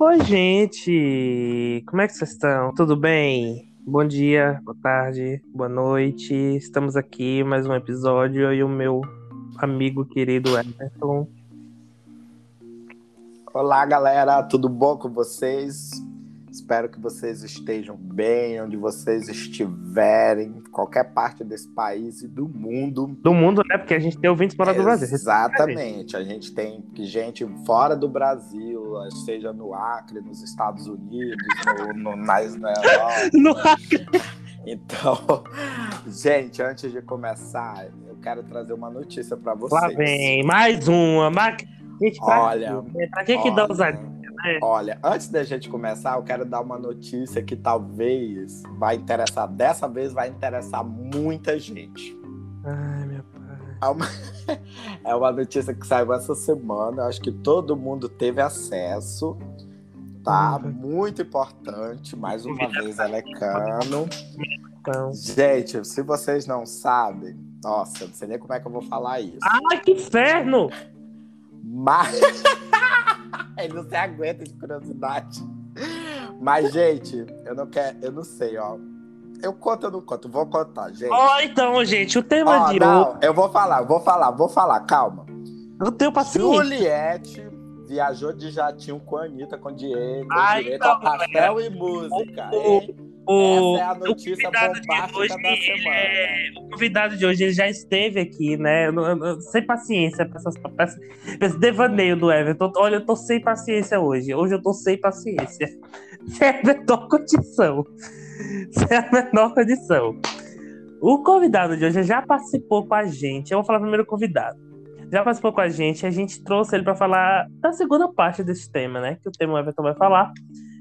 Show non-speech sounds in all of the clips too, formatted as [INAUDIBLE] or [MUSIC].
Oi, gente! Como é que vocês estão? Tudo bem? Bom dia, boa tarde, boa noite. Estamos aqui mais um episódio eu e o meu amigo querido Everton. Olá, galera, tudo bom com vocês? Espero que vocês estejam bem, onde vocês estiverem, qualquer parte desse país e do mundo. Do mundo, né? Porque a gente tem ouvintes fora do Brasil. Exatamente. A gente tem gente fora do Brasil, seja no Acre, nos Estados Unidos, no, no, na, na Europa. [LAUGHS] no Acre. Então, [LAUGHS] gente, antes de começar, eu quero trazer uma notícia para vocês. Lá vem, mais uma. Gente, pra olha, quê? Pra que, que dá ousadia? É. Olha, antes da gente começar, eu quero dar uma notícia que talvez vai interessar, dessa vez vai interessar muita gente. Ai, meu pai. É uma, [LAUGHS] é uma notícia que saiu essa semana, acho que todo mundo teve acesso, tá? Uhum. Muito importante, mais uma vez, ela é cano. Então. Gente, se vocês não sabem, nossa, eu não sei nem como é que eu vou falar isso. Ai, que inferno! Mas. [LAUGHS] [LAUGHS] Ele não se aguenta de curiosidade. Mas, gente, eu não quero, eu não sei, ó. Eu conto ou não conto? Vou contar, gente. Ó, oh, então, gente, o tema oh, de não, hoje. Eu vou falar, vou falar, vou falar, calma. Eu tenho paciência. Juliette viajou de jatinho com a Anitta, com Diego, com direito a pastel e música. Hein? O, Essa é a notícia bombástica da semana. É, o convidado de hoje ele já esteve aqui, né? Eu, eu, eu, sem paciência pra, essas, pra, pra esse devaneio do Everton. Olha, eu tô sem paciência hoje. Hoje eu tô sem paciência. [LAUGHS] Sem a menor condição. Sem a menor condição. O convidado de hoje já participou com a gente. Eu vou falar primeiro o convidado. Já participou com a gente. A gente trouxe ele para falar da segunda parte desse tema, né? Que o tema o Everton vai falar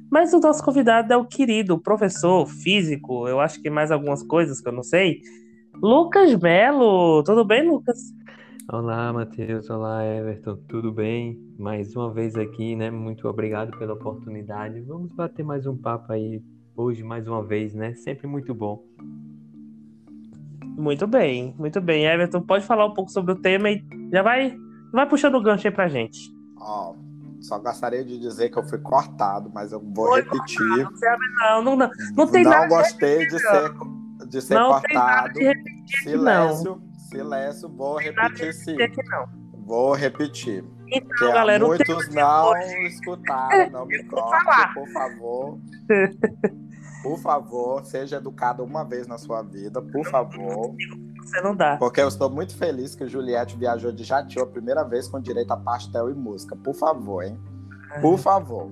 mas o nosso convidado é o querido professor físico, eu acho que mais algumas coisas que eu não sei. Lucas Melo, tudo bem, Lucas? Olá, Matheus. Olá, Everton. Tudo bem? Mais uma vez aqui, né? Muito obrigado pela oportunidade. Vamos bater mais um papo aí hoje, mais uma vez, né? Sempre muito bom. Muito bem, muito bem. Everton, pode falar um pouco sobre o tema e já vai, vai puxando o gancho aí pra gente. Ó, oh só gostaria de dizer que eu fui cortado, mas eu vou Foi repetir. Cortado, não, não, não, não, tem não nada gostei de, ser, de ser não cortado. Tem nada de silêncio, aqui, silêncio, vou repetir sim. Vou repetir. Então, galera, muitos não escutaram, não [LAUGHS] me cortem, por favor. [LAUGHS] Por favor, seja educado uma vez na sua vida, por favor. Você não dá. Porque eu estou muito feliz que o Juliette viajou de jatinho a primeira vez com direito a pastel e música. Por favor, hein? Por favor.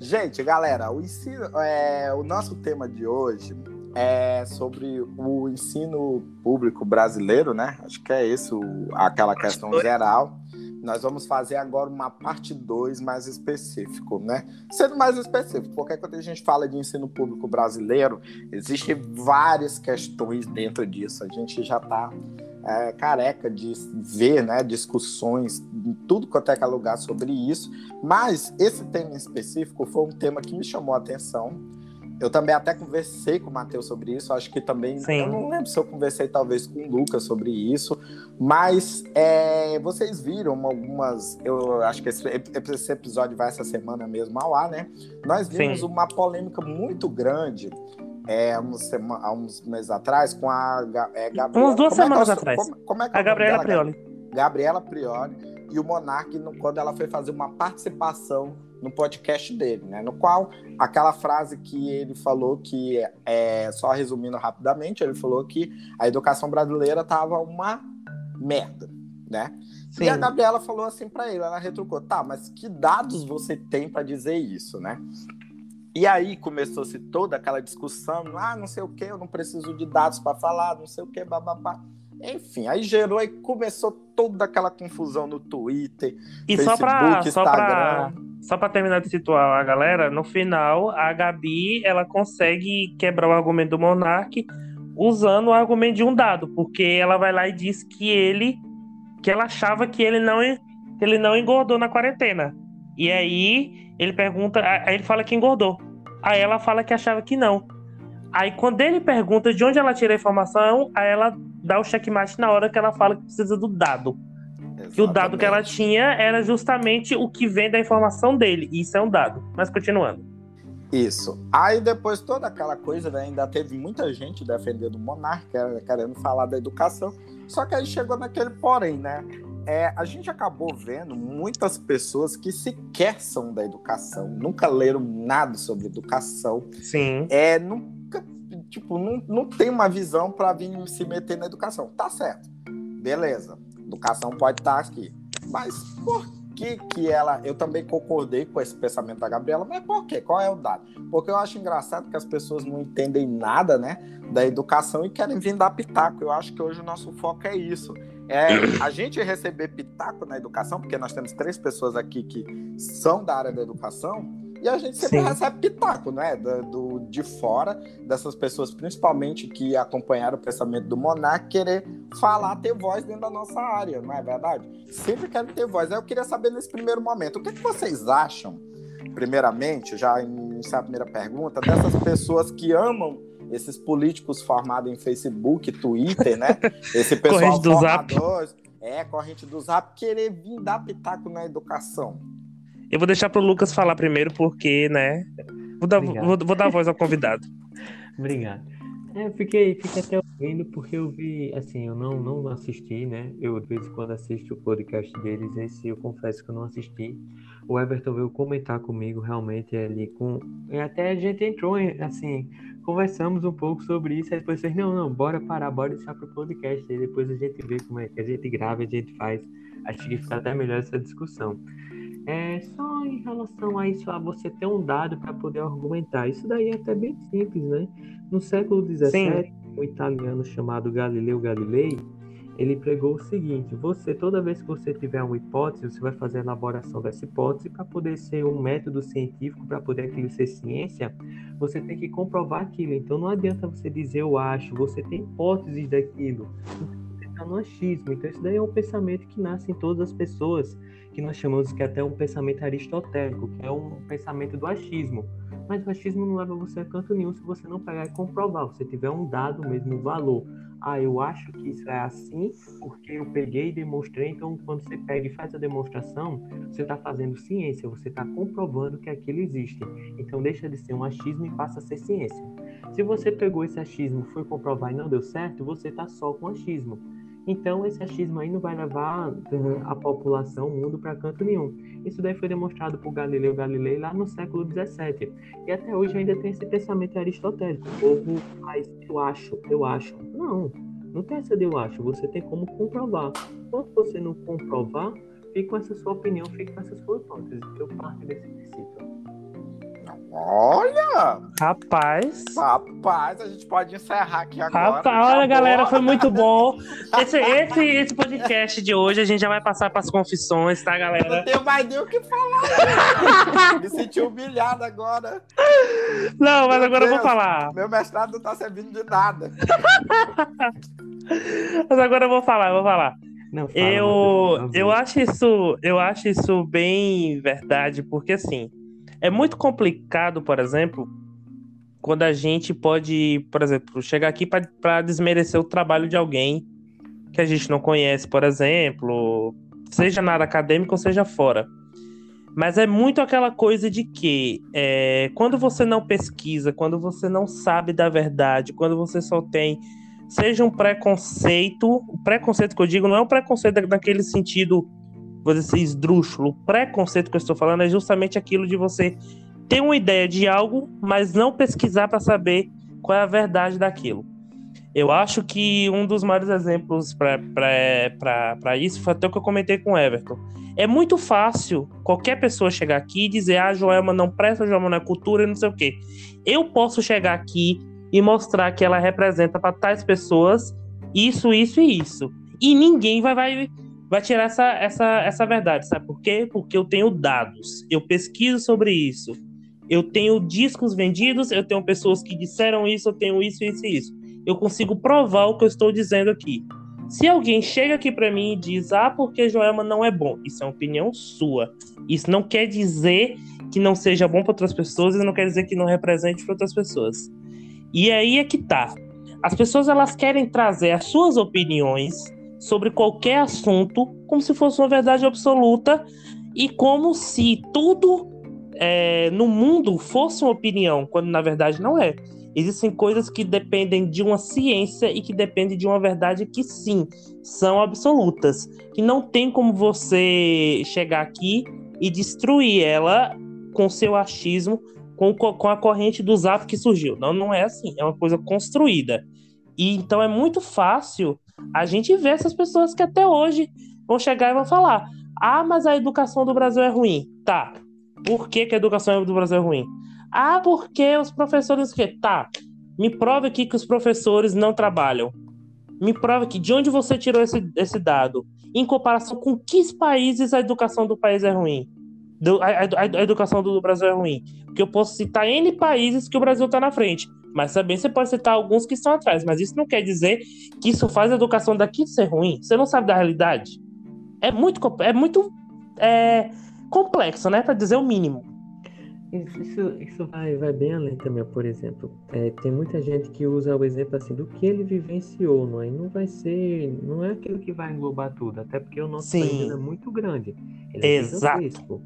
Gente, galera, o ensino, é, o nosso tema de hoje é sobre o ensino público brasileiro, né? Acho que é isso, aquela questão geral. Nós vamos fazer agora uma parte 2 mais específico, né? Sendo mais específico, porque quando a gente fala de ensino público brasileiro, existem várias questões dentro disso. A gente já está é, careca de ver né, discussões em tudo quanto é, é lugar sobre isso. Mas esse tema em específico foi um tema que me chamou a atenção eu também até conversei com o Matheus sobre isso. Acho que também. Sim. Eu não lembro se eu conversei talvez com o Lucas sobre isso. Mas é, vocês viram algumas. Eu acho que esse, esse, episódio vai essa semana mesmo ao ar, né? Nós vimos Sim. uma polêmica muito grande. É, uns, há uns meses atrás, com a é, Gabriela. Umas duas como é semanas é atrás. Como, como é a Gabriela Prioli. Gabriela Prioli e o Monark, quando ela foi fazer uma participação no podcast dele, né? No qual aquela frase que ele falou que é só resumindo rapidamente, ele falou que a educação brasileira tava uma merda, né? Sim. E a Gabriela falou assim para ele, ela retrucou, tá, mas que dados você tem para dizer isso, né? E aí começou-se toda aquela discussão, ah, não sei o que, eu não preciso de dados para falar, não sei o que, bababá. Enfim, aí gerou e começou toda aquela confusão no Twitter, e Facebook, só pra, Instagram. Só pra, só pra terminar de situar a galera, no final, a Gabi, ela consegue quebrar o argumento do Monark usando o argumento de um dado, porque ela vai lá e diz que ele, que ela achava que ele não, que ele não engordou na quarentena. E aí, ele pergunta, aí ele fala que engordou. Aí ela fala que achava que não. Aí quando ele pergunta de onde ela tira a informação, aí ela dá o checkmate na hora que ela fala que precisa do dado. Que o dado que ela tinha era justamente o que vem da informação dele. Isso é um dado. Mas continuando. Isso. Aí depois toda aquela coisa, né, ainda teve muita gente defendendo o monarca, querendo falar da educação. Só que aí chegou naquele porém, né? É, a gente acabou vendo muitas pessoas que sequer são da educação, nunca leram nada sobre educação. Sim. É, nunca, tipo, não, não tem uma visão para vir se meter na educação. Tá certo. Beleza. Educação pode estar tá aqui. Mas por que que ela... Eu também concordei com esse pensamento da Gabriela, mas por quê? Qual é o dado? Porque eu acho engraçado que as pessoas não entendem nada, né, da educação e querem vir dar pitaco. Eu acho que hoje o nosso foco é isso. É a gente receber pitaco na educação, porque nós temos três pessoas aqui que são da área da educação, e a gente sempre Sim. recebe pitaco, né? Do, do, de fora, dessas pessoas, principalmente que acompanharam o pensamento do Monark, querer falar, ter voz dentro da nossa área, não é verdade? Sempre querem ter voz. Aí eu queria saber nesse primeiro momento, o que, é que vocês acham, primeiramente, já iniciar a primeira pergunta, dessas pessoas que amam esses políticos formados em Facebook, Twitter, né? [LAUGHS] Esse pessoal corrente do formador, Zap. é, corrente do Zap, querer vir dar pitaco na educação. Eu vou deixar pro Lucas falar primeiro, porque, né? Vou dar, vou, vou dar voz ao convidado. [LAUGHS] Obrigado. É, eu fiquei, fiquei até ouvindo porque eu vi, assim, eu não, não assisti, né? Eu de vez em quando assisto o podcast deles, esse eu confesso que eu não assisti. O Everton veio comentar comigo realmente ali com. E até a gente entrou, assim, conversamos um pouco sobre isso, aí depois vocês, não, não, bora parar, bora deixar pro podcast, aí depois a gente vê como é que a gente grava, a gente faz. Acho que fica até melhor essa discussão. É só em relação a isso, a você ter um dado para poder argumentar. Isso daí é até bem simples, né? No século XVII, um italiano chamado Galileu Galilei, ele pregou o seguinte: você, toda vez que você tiver uma hipótese, você vai fazer a elaboração dessa hipótese para poder ser um método científico, para poder aquilo ser ciência, você tem que comprovar aquilo. Então não adianta você dizer eu acho, você tem hipóteses daquilo. Você está no achismo. Então isso daí é um pensamento que nasce em todas as pessoas que nós chamamos que é até um pensamento aristotélico, que é um pensamento do achismo. Mas o achismo não leva você a canto nenhum se você não pegar e comprovar, se tiver um dado mesmo, um valor. Ah, eu acho que isso é assim porque eu peguei e demonstrei. Então, quando você pega e faz a demonstração, você está fazendo ciência, você está comprovando que aquilo existe. Então, deixa de ser um achismo e passa a ser ciência. Se você pegou esse achismo, foi comprovar e não deu certo, você está só com achismo. Então, esse achismo aí não vai levar uhum, a população, o mundo, para canto nenhum. Isso daí foi demonstrado por Galileu Galilei lá no século XVII. E até hoje ainda tem esse pensamento aristotélico. O povo faz, eu acho, eu acho. Não, não tem essa de eu acho. Você tem como comprovar. Quando você não comprovar, fica com essa sua opinião, fica com essa sua hipótese. Eu parto desse princípio. Olha! Rapaz. Rapaz, a gente pode encerrar aqui agora. Rapaz, olha, galera, foi muito bom. Esse, esse, esse podcast de hoje a gente já vai passar para as confissões, tá, galera? Não tenho mais nem o que falar. Me senti humilhado agora. Não, mas Meu agora Deus, eu vou falar. Meu mestrado não tá servindo de nada. mas agora eu vou falar, eu vou falar. Não, fala, eu, eu acho isso, eu acho isso bem verdade, porque assim, é muito complicado, por exemplo, quando a gente pode, por exemplo, chegar aqui para desmerecer o trabalho de alguém que a gente não conhece, por exemplo, seja na área acadêmica ou seja fora. Mas é muito aquela coisa de que é, quando você não pesquisa, quando você não sabe da verdade, quando você só tem, seja um preconceito, o preconceito que eu digo não é um preconceito naquele sentido vou dizer assim, esdrúxulo. Preconceito que eu estou falando é justamente aquilo de você ter uma ideia de algo, mas não pesquisar para saber qual é a verdade daquilo. Eu acho que um dos maiores exemplos para isso foi até o que eu comentei com o Everton. É muito fácil qualquer pessoa chegar aqui e dizer: ah, Joelma não presta, Joelma não é cultura e não sei o quê. Eu posso chegar aqui e mostrar que ela representa para tais pessoas isso, isso e isso. E ninguém vai, vai vai tirar essa, essa, essa verdade, sabe por quê? Porque eu tenho dados, eu pesquiso sobre isso, eu tenho discos vendidos, eu tenho pessoas que disseram isso, eu tenho isso, isso e isso. Eu consigo provar o que eu estou dizendo aqui. Se alguém chega aqui para mim e diz, ah, porque Joelma não é bom, isso é uma opinião sua. Isso não quer dizer que não seja bom para outras pessoas, isso não quer dizer que não represente para outras pessoas. E aí é que tá. As pessoas elas querem trazer as suas opiniões sobre qualquer assunto como se fosse uma verdade absoluta e como se tudo é, no mundo fosse uma opinião, quando na verdade não é. Existem coisas que dependem de uma ciência e que dependem de uma verdade que sim, são absolutas. Que não tem como você chegar aqui e destruir ela com seu achismo, com, com a corrente do zap que surgiu. Não, não é assim, é uma coisa construída. E então é muito fácil a gente ver essas pessoas que até hoje vão chegar e vão falar: ah, mas a educação do Brasil é ruim. Tá. Por que, que a educação do Brasil é ruim? Ah, porque os professores que tá. Me prova aqui que os professores não trabalham. Me prova aqui de onde você tirou esse, esse dado. Em comparação com que países a educação do país é ruim? Do, a, a, a, educação do Brasil é ruim. Porque eu posso citar N países que o Brasil está na frente. Mas também você pode citar alguns que estão atrás. Mas isso não quer dizer que isso faz a educação daqui ser ruim. Você não sabe da realidade. É muito, é muito é, complexo, né? Para dizer o mínimo. Isso, isso vai, vai bem além também, por exemplo. É, tem muita gente que usa o exemplo assim do que ele vivenciou, não é? Não vai ser, não é aquilo que vai englobar tudo, até porque o nosso Sim. país é muito grande. Ele é Exato.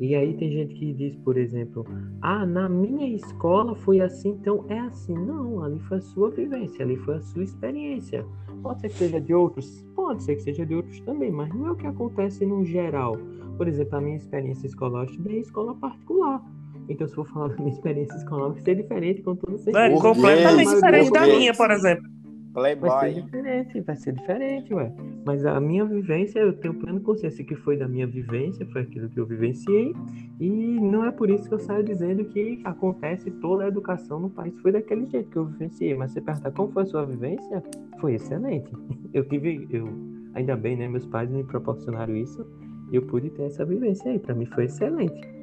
E aí tem gente que diz, por exemplo, ah, na minha escola foi assim, então é assim. Não, ali foi a sua vivência, ali foi a sua experiência. Pode ser que seja de outros, pode ser que seja de outros também, mas não é o que acontece no geral. Por exemplo, a minha experiência escolar, eu estudei em escola particular. Então, se for falar da minha [LAUGHS] experiência escolar, vai ser diferente com todo certeza. É completamente diferente da minha, por exemplo. Playboy. Vai ser diferente, vai ser diferente, ué. Mas a minha vivência, eu tenho plena consciência que foi da minha vivência, foi aquilo que eu vivenciei, e não é por isso que eu saio dizendo que acontece toda a educação no país foi daquele jeito que eu vivenciei. Mas você perguntar como foi a sua vivência, foi excelente. [LAUGHS] Eu tive, eu, ainda bem, né? Meus pais me proporcionaram isso, e eu pude ter essa vivência aí. Para mim foi excelente.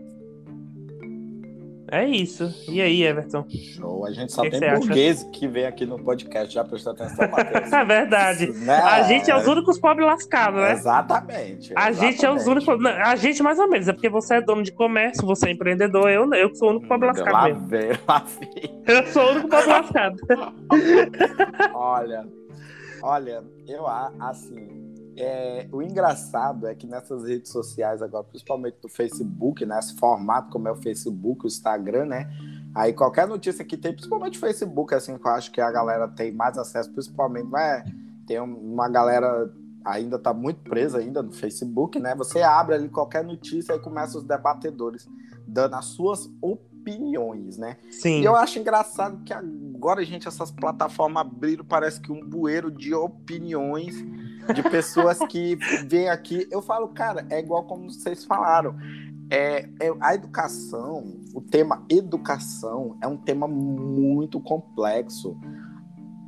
É isso. E aí, Everton? Show. A gente só que tem que burguês que vem aqui no podcast. Já prestou atenção, Matheus? [LAUGHS] é verdade. Né? A gente é os únicos pobres lascados, né? Exatamente. A gente é os únicos. A gente, mais ou menos. É porque você é dono de comércio, você é empreendedor. Eu, eu sou o único pobre lascado. Lá vem, lá vem. Eu sou o único pobre [LAUGHS] lascado. olha, olha, eu assim é, o engraçado é que nessas redes sociais agora, principalmente do Facebook, nesse né, formato como é o Facebook, o Instagram, né? Aí qualquer notícia que tem, principalmente o Facebook, assim, que eu acho que a galera tem mais acesso, principalmente, né? Tem uma galera ainda tá muito presa ainda no Facebook, né? Você abre ali qualquer notícia e começa os debatedores dando as suas opiniões, né? Sim. E eu acho engraçado que agora, gente, essas plataformas abriram, parece que um bueiro de opiniões de pessoas que [LAUGHS] vêm aqui. Eu falo, cara, é igual como vocês falaram. É, é, a educação, o tema educação é um tema muito complexo.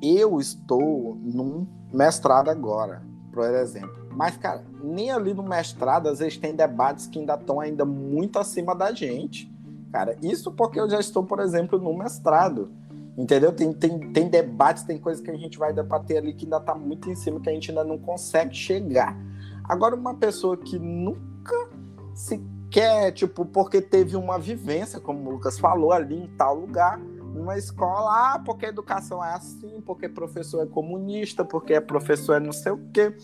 Eu estou num mestrado agora, por exemplo. Mas, cara, nem ali no mestrado, às vezes tem debates que ainda estão ainda muito acima da gente. Cara, isso porque eu já estou, por exemplo, no mestrado. Entendeu? Tem, tem, tem debates, tem coisas que a gente vai debater ali que ainda está muito em cima, que a gente ainda não consegue chegar. Agora, uma pessoa que nunca se quer, tipo, porque teve uma vivência, como o Lucas falou, ali em tal lugar, numa escola, ah, porque a educação é assim, porque professor é comunista, porque professor é não sei o quê.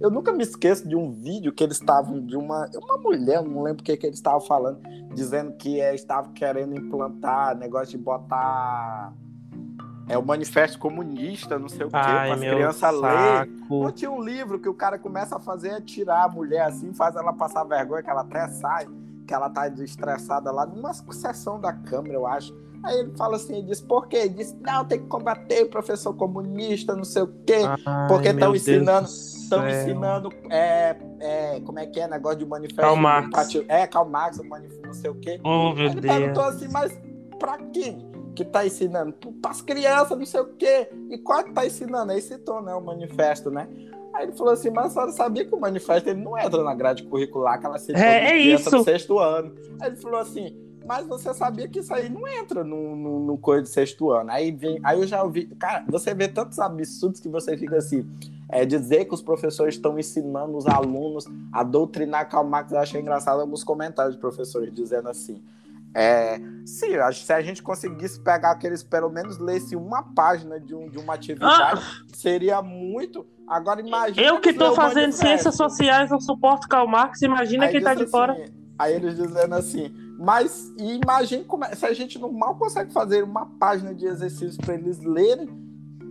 Eu nunca me esqueço de um vídeo que eles estavam de uma, uma mulher, não lembro o que, que eles estavam falando, dizendo que é, estava querendo implantar negócio de botar é o manifesto comunista, não sei o quê, para as crianças lerem. Não tinha um livro que o cara começa a fazer é tirar a mulher assim, faz ela passar vergonha, que ela até sai, que ela tá estressada lá, numa sessão da Câmara, eu acho. Aí ele fala assim, ele diz, por quê? Ele diz, não, tem que combater o professor comunista, não sei o quê, Ai, porque estão ensinando, estão ensinando, é, é, como é que é, negócio de manifesto. Karl Marx. É, Karl Marx, manifesto, não sei o quê. Oh, meu ele Deus. perguntou assim, mas pra quem? que está ensinando para as crianças, não sei o quê. E qual que está ensinando? Aí citou, né, o manifesto, né? Aí ele falou assim, mas a senhora sabia que o manifesto ele não entra na grade curricular, que ela citou é, é isso. do sexto ano. Aí ele falou assim, mas você sabia que isso aí não entra no, no, no coisa do sexto ano. Aí, vem, aí eu já ouvi, cara, você vê tantos absurdos que você fica assim, é dizer que os professores estão ensinando os alunos a doutrinar Karl Marx, eu achei engraçado alguns comentários de professores dizendo assim, É, sim, se a gente conseguisse pegar aqueles, pelo menos lesse uma página de, um, de uma atividade, ah. seria muito. Agora imagina. Eu que estou fazendo ciências sociais, eu suporto Karl Marx, imagina aí quem está de assim, fora. Aí eles dizendo assim, mas imagine como é, se a gente não mal consegue fazer uma página de exercícios para eles lerem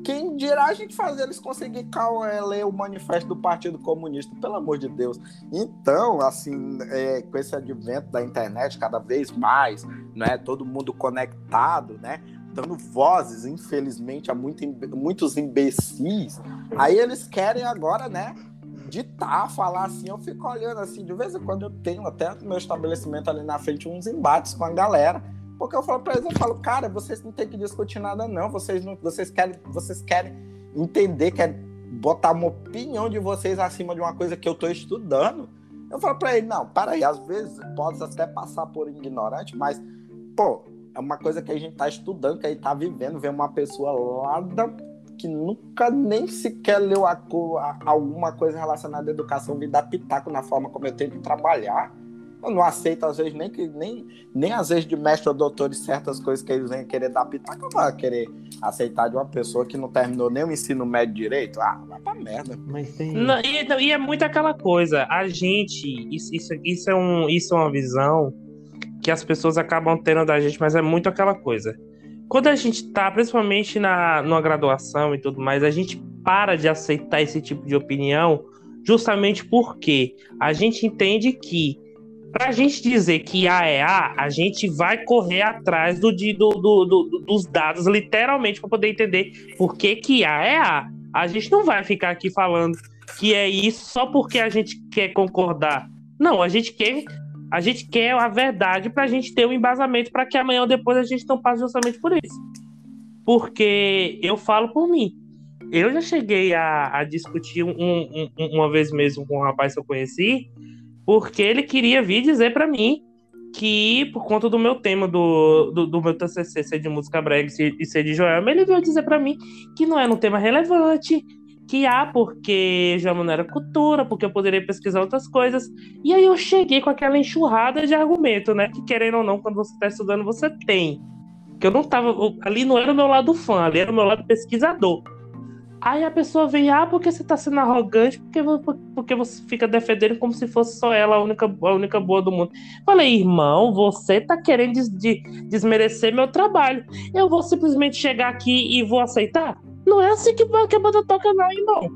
quem dirá a gente fazer eles conseguir é, ler o manifesto do Partido Comunista, pelo amor de Deus. Então, assim, é, com esse advento da internet cada vez mais, né, todo mundo conectado, né, dando vozes, infelizmente, a muito, muitos imbecis, aí eles querem agora, né, ditar, falar assim, eu fico olhando assim, de vez em quando eu tenho até no meu estabelecimento ali na frente uns embates com a galera, porque eu falo para eles, eu falo, cara, vocês não tem que discutir nada, não. Vocês não, vocês querem, vocês querem entender, querem botar uma opinião de vocês acima de uma coisa que eu estou estudando. Eu falo para ele, não, para aí, às vezes pode até passar por ignorante, mas, pô, é uma coisa que a gente está estudando, que a gente está vivendo, ver uma pessoa lá da, que nunca nem sequer leu a, a, alguma coisa relacionada à educação, me dar pitaco na forma como eu tenho que trabalhar eu não aceito, às vezes, nem, que, nem, nem às vezes de mestre ou doutor de certas coisas que eles vêm querer dar pitaco, eu vou querer aceitar de uma pessoa que não terminou nem o ensino médio direito. Ah, vai pra merda. Mas tem. Não, e, então, e, é muito aquela coisa, a gente, isso, isso, isso, é um, isso é uma visão que as pessoas acabam tendo da gente, mas é muito aquela coisa. Quando a gente tá, principalmente na numa graduação e tudo mais, a gente para de aceitar esse tipo de opinião justamente porque a gente entende que para a gente dizer que A é A, a gente vai correr atrás do, do, do, do dos dados, literalmente, para poder entender por que, que A é A. A gente não vai ficar aqui falando que é isso só porque a gente quer concordar. Não, a gente quer a gente quer a verdade para a gente ter um embasamento para que amanhã ou depois a gente não passe justamente por isso. Porque eu falo por mim. Eu já cheguei a, a discutir um, um, uma vez mesmo com um rapaz que eu conheci, porque ele queria vir dizer para mim que, por conta do meu tema do, do, do, meu TCC ser de música brega e ser de Joelma, ele veio dizer para mim que não era um tema relevante, que porque já não era cultura, porque eu poderia pesquisar outras coisas. E aí eu cheguei com aquela enxurrada de argumento, né? Que querendo ou não, quando você está estudando, você tem. Que eu não tava. Ali não era o meu lado fã, ali era o meu lado pesquisador. Aí a pessoa vem, ah, porque você tá sendo arrogante, porque, porque você fica defendendo como se fosse só ela a única, a única boa do mundo. Falei, irmão, você tá querendo des, de, desmerecer meu trabalho. Eu vou simplesmente chegar aqui e vou aceitar? Não é assim que, que a banda toca, não, irmão.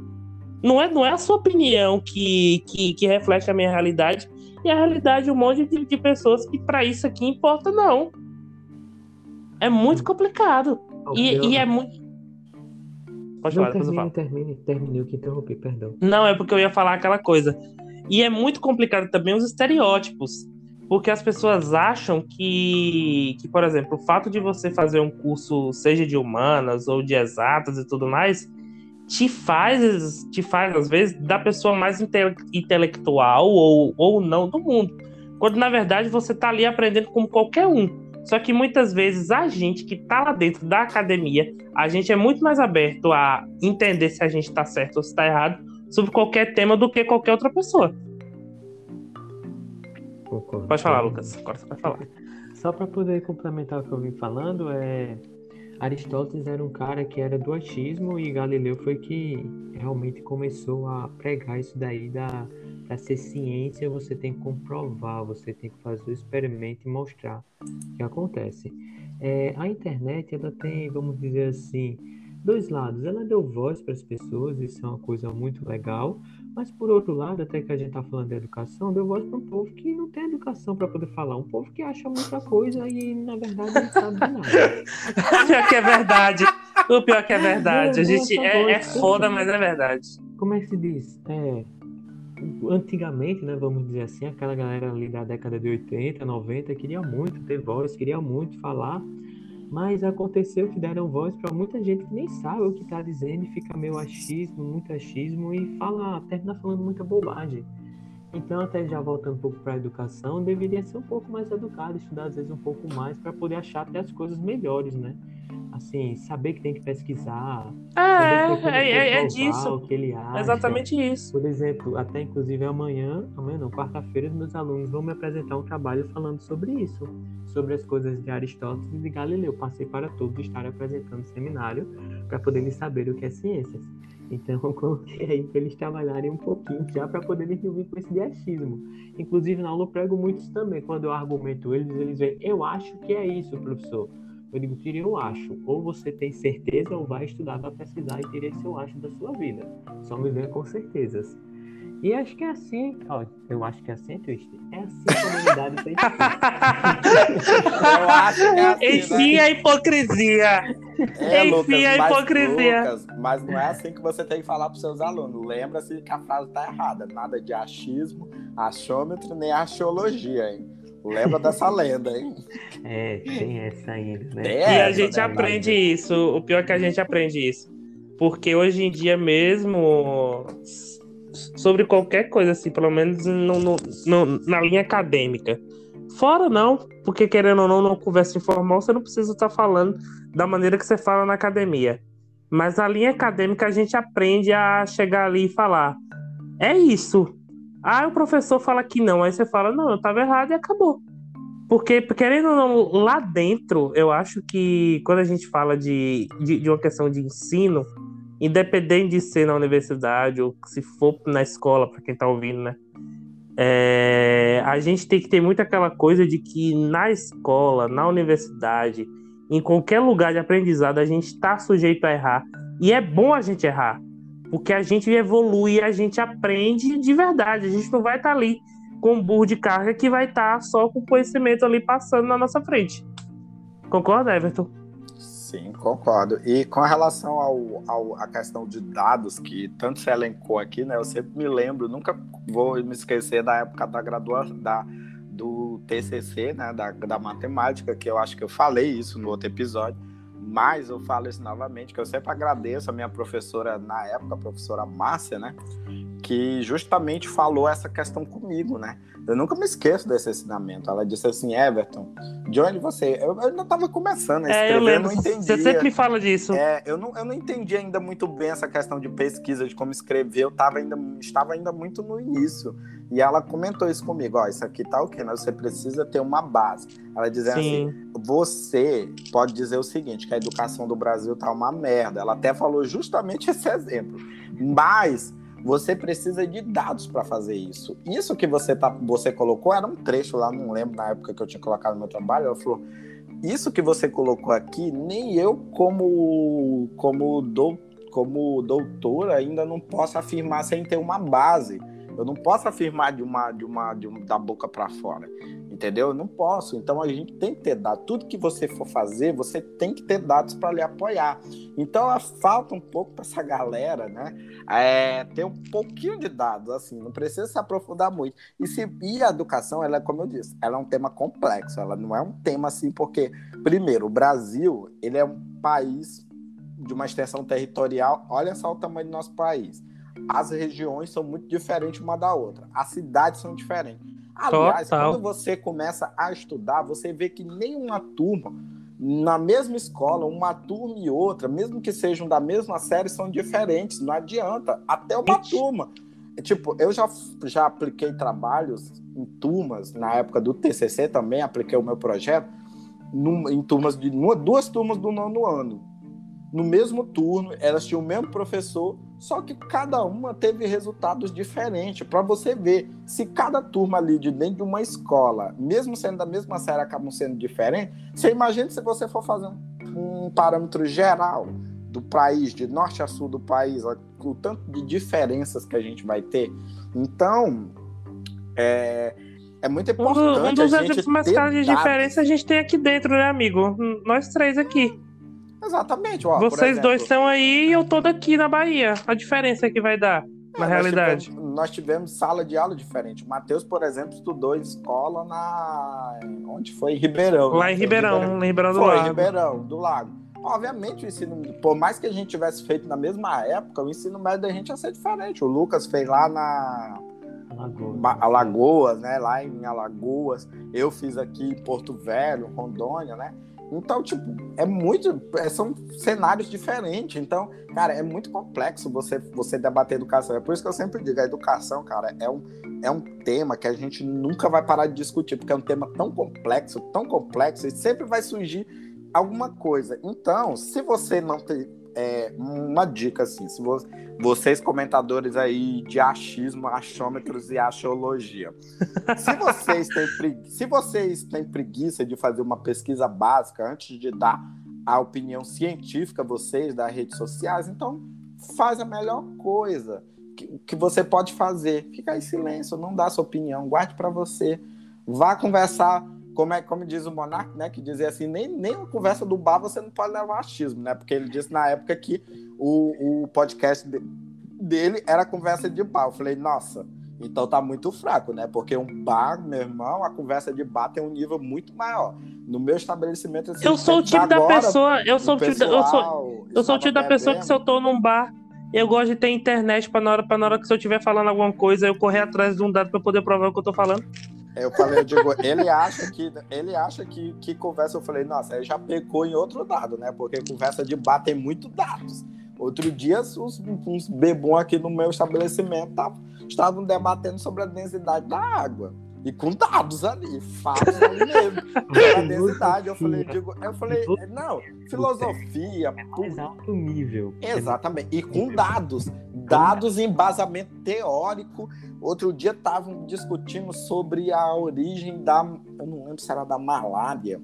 Não é, não é a sua opinião que, que, que reflete a minha realidade e a realidade de um monte de, de pessoas que para isso aqui importa, não. É muito complicado. E, e é muito Pode não, falar, termine, depois eu. Termine, termine, o que interrompi, perdão. Não, é porque eu ia falar aquela coisa. E é muito complicado também os estereótipos. Porque as pessoas acham que, que, por exemplo, o fato de você fazer um curso, seja de humanas ou de exatas e tudo mais, te faz, te faz às vezes, da pessoa mais inte intelectual ou, ou não do mundo. Quando na verdade você está ali aprendendo como qualquer um. Só que muitas vezes a gente que está lá dentro da academia, a gente é muito mais aberto a entender se a gente está certo ou se está errado sobre qualquer tema do que qualquer outra pessoa. Concordo. Pode falar, Lucas. Agora você pode falar. Só para poder complementar o que eu vim falando, é Aristóteles era um cara que era do achismo e Galileu foi que realmente começou a pregar isso daí da para ser ciência, você tem que comprovar, você tem que fazer o experimento e mostrar o que acontece. É, a internet, ela tem, vamos dizer assim, dois lados. Ela deu voz para as pessoas, isso é uma coisa muito legal, mas por outro lado, até que a gente está falando de educação, deu voz para um povo que não tem educação para poder falar, um povo que acha muita coisa e na verdade não sabe de nada. [LAUGHS] pior que é verdade. O pior que é verdade. A gente é, é foda, mas é verdade. Como é que se diz? É, antigamente, né, vamos dizer assim, aquela galera ali da década de 80, 90 queria muito ter voz, queria muito falar, mas aconteceu que deram voz para muita gente que nem sabe o que está dizendo e fica meio achismo, muito achismo e fala, termina falando muita bobagem. Então, até já voltando um pouco para a educação, deveria ser um pouco mais educado, estudar às vezes um pouco mais para poder achar até as coisas melhores, né? Assim, saber que tem que pesquisar. É, é, é, é disso. O que ele acha. Exatamente isso. Por exemplo, até inclusive amanhã, amanhã não, quarta-feira, meus alunos vão me apresentar um trabalho falando sobre isso, sobre as coisas de Aristóteles e de Galileu. Passei para todos estar apresentando seminário para poderem saber o que é ciências. Então, [LAUGHS] coloquei aí para eles trabalharem um pouquinho já para poderem vir com esse diachismo. Inclusive, na aula eu prego muito isso também. Quando eu argumento eles, eles veem, eu acho que é isso, professor. Eu digo, tire eu acho. Ou você tem certeza ou vai estudar, vai pesquisar e tire esse eu acho da sua vida. Só me venha com certezas. E acho que é assim, ó, eu acho que é assim, Twist. É assim que a humanidade tem que [LAUGHS] Eu acho que é assim, Enfim, né? a hipocrisia. É, Enfim, Lucas, a mas, hipocrisia. Lucas, mas não é assim que você tem que falar para os seus alunos. Lembra-se que a frase tá errada. Nada de achismo, achômetro, nem axiologia, hein? Lembra dessa [LAUGHS] lenda, hein? É, tem essa ainda, né? Tem E a essa, gente né? aprende isso. O pior é que a gente aprende isso. Porque hoje em dia mesmo, sobre qualquer coisa, assim, pelo menos no, no- no- na linha acadêmica. Fora não, porque querendo ou não, numa conversa informal, você não precisa estar falando da maneira que você fala na academia. Mas na linha acadêmica a gente aprende a chegar ali e falar: é isso. Ah, o professor fala que não, aí você fala: não, eu estava errado e acabou. Porque, querendo ou não, lá dentro, eu acho que quando a gente fala de, de, de uma questão de ensino, independente de ser na universidade ou se for na escola, para quem está ouvindo, né? É, a gente tem que ter muito aquela coisa de que na escola, na universidade, em qualquer lugar de aprendizado, a gente está sujeito a errar. E é bom a gente errar, porque a gente evolui, a gente aprende de verdade. A gente não vai estar ali com um burro de carga que vai estar só com o conhecimento ali passando na nossa frente. Concorda, Everton? Sim, concordo. E com relação ao, ao, à questão de dados que tanto se elencou aqui, né? Eu sempre me lembro, nunca vou me esquecer da época da graduação, da, do TCC, né? Da, da matemática, que eu acho que eu falei isso no outro episódio, mas eu falo isso novamente, que eu sempre agradeço a minha professora na época, a professora Márcia, né? Que justamente falou essa questão comigo, né? Eu nunca me esqueço desse ensinamento. Ela disse assim, Everton, de onde você... Eu, eu ainda estava começando a escrever, É, eu lembro. não entendia. Você sempre fala disso. É, eu, não, eu não entendi ainda muito bem essa questão de pesquisa, de como escrever. Eu tava ainda, estava ainda muito no início. E ela comentou isso comigo: ó, isso aqui tá o quê? Mas você precisa ter uma base. Ela dizendo assim: Sim. você pode dizer o seguinte, que a educação do Brasil tá uma merda. Ela até falou justamente esse exemplo. Mas você precisa de dados para fazer isso. Isso que você, tá, você colocou era um trecho lá, não lembro na época que eu tinha colocado no meu trabalho. Ela falou: isso que você colocou aqui, nem eu, como, como, dou, como doutor, ainda não posso afirmar sem ter uma base. Eu não posso afirmar de uma, de uma, de da boca para fora, entendeu? Eu não posso. Então a gente tem que ter dados. Tudo que você for fazer, você tem que ter dados para lhe apoiar. Então falta um pouco para essa galera, né? É, ter um pouquinho de dados, assim, não precisa se aprofundar muito. E, se, e a educação, ela como eu disse, ela é um tema complexo. Ela não é um tema assim, porque primeiro, o Brasil, ele é um país de uma extensão territorial. Olha só o tamanho do nosso país as regiões são muito diferentes uma da outra. As cidades são diferentes. Aliás, Total. quando você começa a estudar, você vê que nenhuma turma, na mesma escola, uma turma e outra, mesmo que sejam da mesma série, são diferentes. Não adianta. Até uma Ixi. turma. Tipo, eu já, já apliquei trabalhos em turmas, na época do TCC também, apliquei o meu projeto, num- em turmas de numa- duas turmas do nono ano no mesmo turno, elas tinham o mesmo professor, só que cada uma teve resultados diferentes. Para você ver, se cada turma ali de dentro de uma escola, mesmo sendo da mesma série, acabam sendo diferentes, você imagina se você for fazer um, um parâmetro geral do país, de norte a sul do país, o tanto de diferenças que a gente vai ter. Então, é, é muito importante um dos exemplos mais claros de diferença a gente tem aqui dentro, né, amigo? Nós três aqui. Exatamente. Ó, Vocês exemplo, dois estão aí e eu tô daqui na Bahia. A diferença que vai dar, na É, realidade. Nós tivemos, nós tivemos sala de aula diferente. O Matheus, por exemplo, estudou em escola na. Onde foi? Em Ribeirão. Lá né? em Foi Ribeirão, em Ribeirão do Foi, Lago. Ribeirão, do Lago. Obviamente, o ensino, por mais que a gente tivesse feito na mesma época, o ensino médio da gente ia ser diferente. O Lucas fez lá na. Alagoas. Alagoas, né? Lá em Alagoas. Eu fiz aqui em Porto Velho, Rondônia, né? Então, tipo, é muito. é- são cenários diferentes. Então, cara, é muito complexo você, você debater educação. É por isso que eu sempre digo: a educação, cara, é um, é um tema que a gente nunca vai parar de discutir, porque é um tema tão complexo, tão complexo, e sempre vai surgir alguma coisa. Então, se você não tem. É, uma dica assim, se vo- vocês comentadores aí de achismo, achômetros e axiologia, se vocês têm se vocês têm preguiça de fazer uma pesquisa básica antes de dar a opinião científica vocês das redes sociais, então faz a melhor coisa que, que você pode fazer. Fica em silêncio, não dá sua opinião, guarde para você. Vá conversar, como, é, como diz o Monark, né? Que dizia assim, nem, nem uma conversa do bar você não pode levar achismo, né? Porque ele disse na época que o, o podcast de- dele era conversa de bar. Eu falei, nossa, então tá muito fraco, né? Porque um bar, meu irmão, a conversa de bar tem um nível muito maior. No meu estabelecimento, assim, Eu sou o tipo da agora, pessoa. Eu sou o tipo da, eu sou, eu sou o tipo da pessoa que se eu tô num bar, eu gosto de ter internet pra na hora, pra na hora que se eu estiver falando alguma coisa, eu correr atrás de um dado pra poder provar o que eu tô falando. Eu falei, eu digo, ele acha que ele acha que, que conversa, eu falei, nossa, aí já pecou em outro dado, né? Porque conversa de bar tem muito dados. Outro dia, uns, uns bebum aqui no meu estabelecimento tavam- estavam debatendo sobre a densidade da água. E com dados ali, fatos ali mesmo. [LAUGHS] Sobre a densidade. Eu falei, digo, eu falei, não, filosofia, Mais alto nível. Exatamente. E com dados. Dados e embasamento teórico. Outro dia estavam discutindo sobre a origem da. Eu não lembro se era da malária.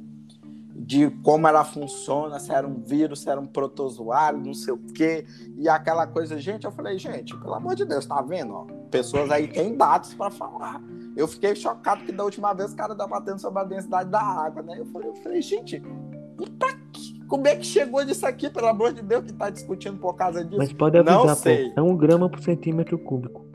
De como ela funciona, se era um vírus, se era um protozoário, não sei o quê. E aquela coisa, gente, eu falei, gente, pelo amor de Deus, tá vendo? Ó, pessoas aí têm dados para falar. Eu fiquei chocado que da última vez o cara debatendo sobre a densidade da água, né? Eu falei, eu falei gente, e pra quê? Como é que chegou disso aqui, pelo amor de Deus, que tá discutindo por causa disso? Mas pode Não avisar, sei. pô. É um grama por centímetro cúbico.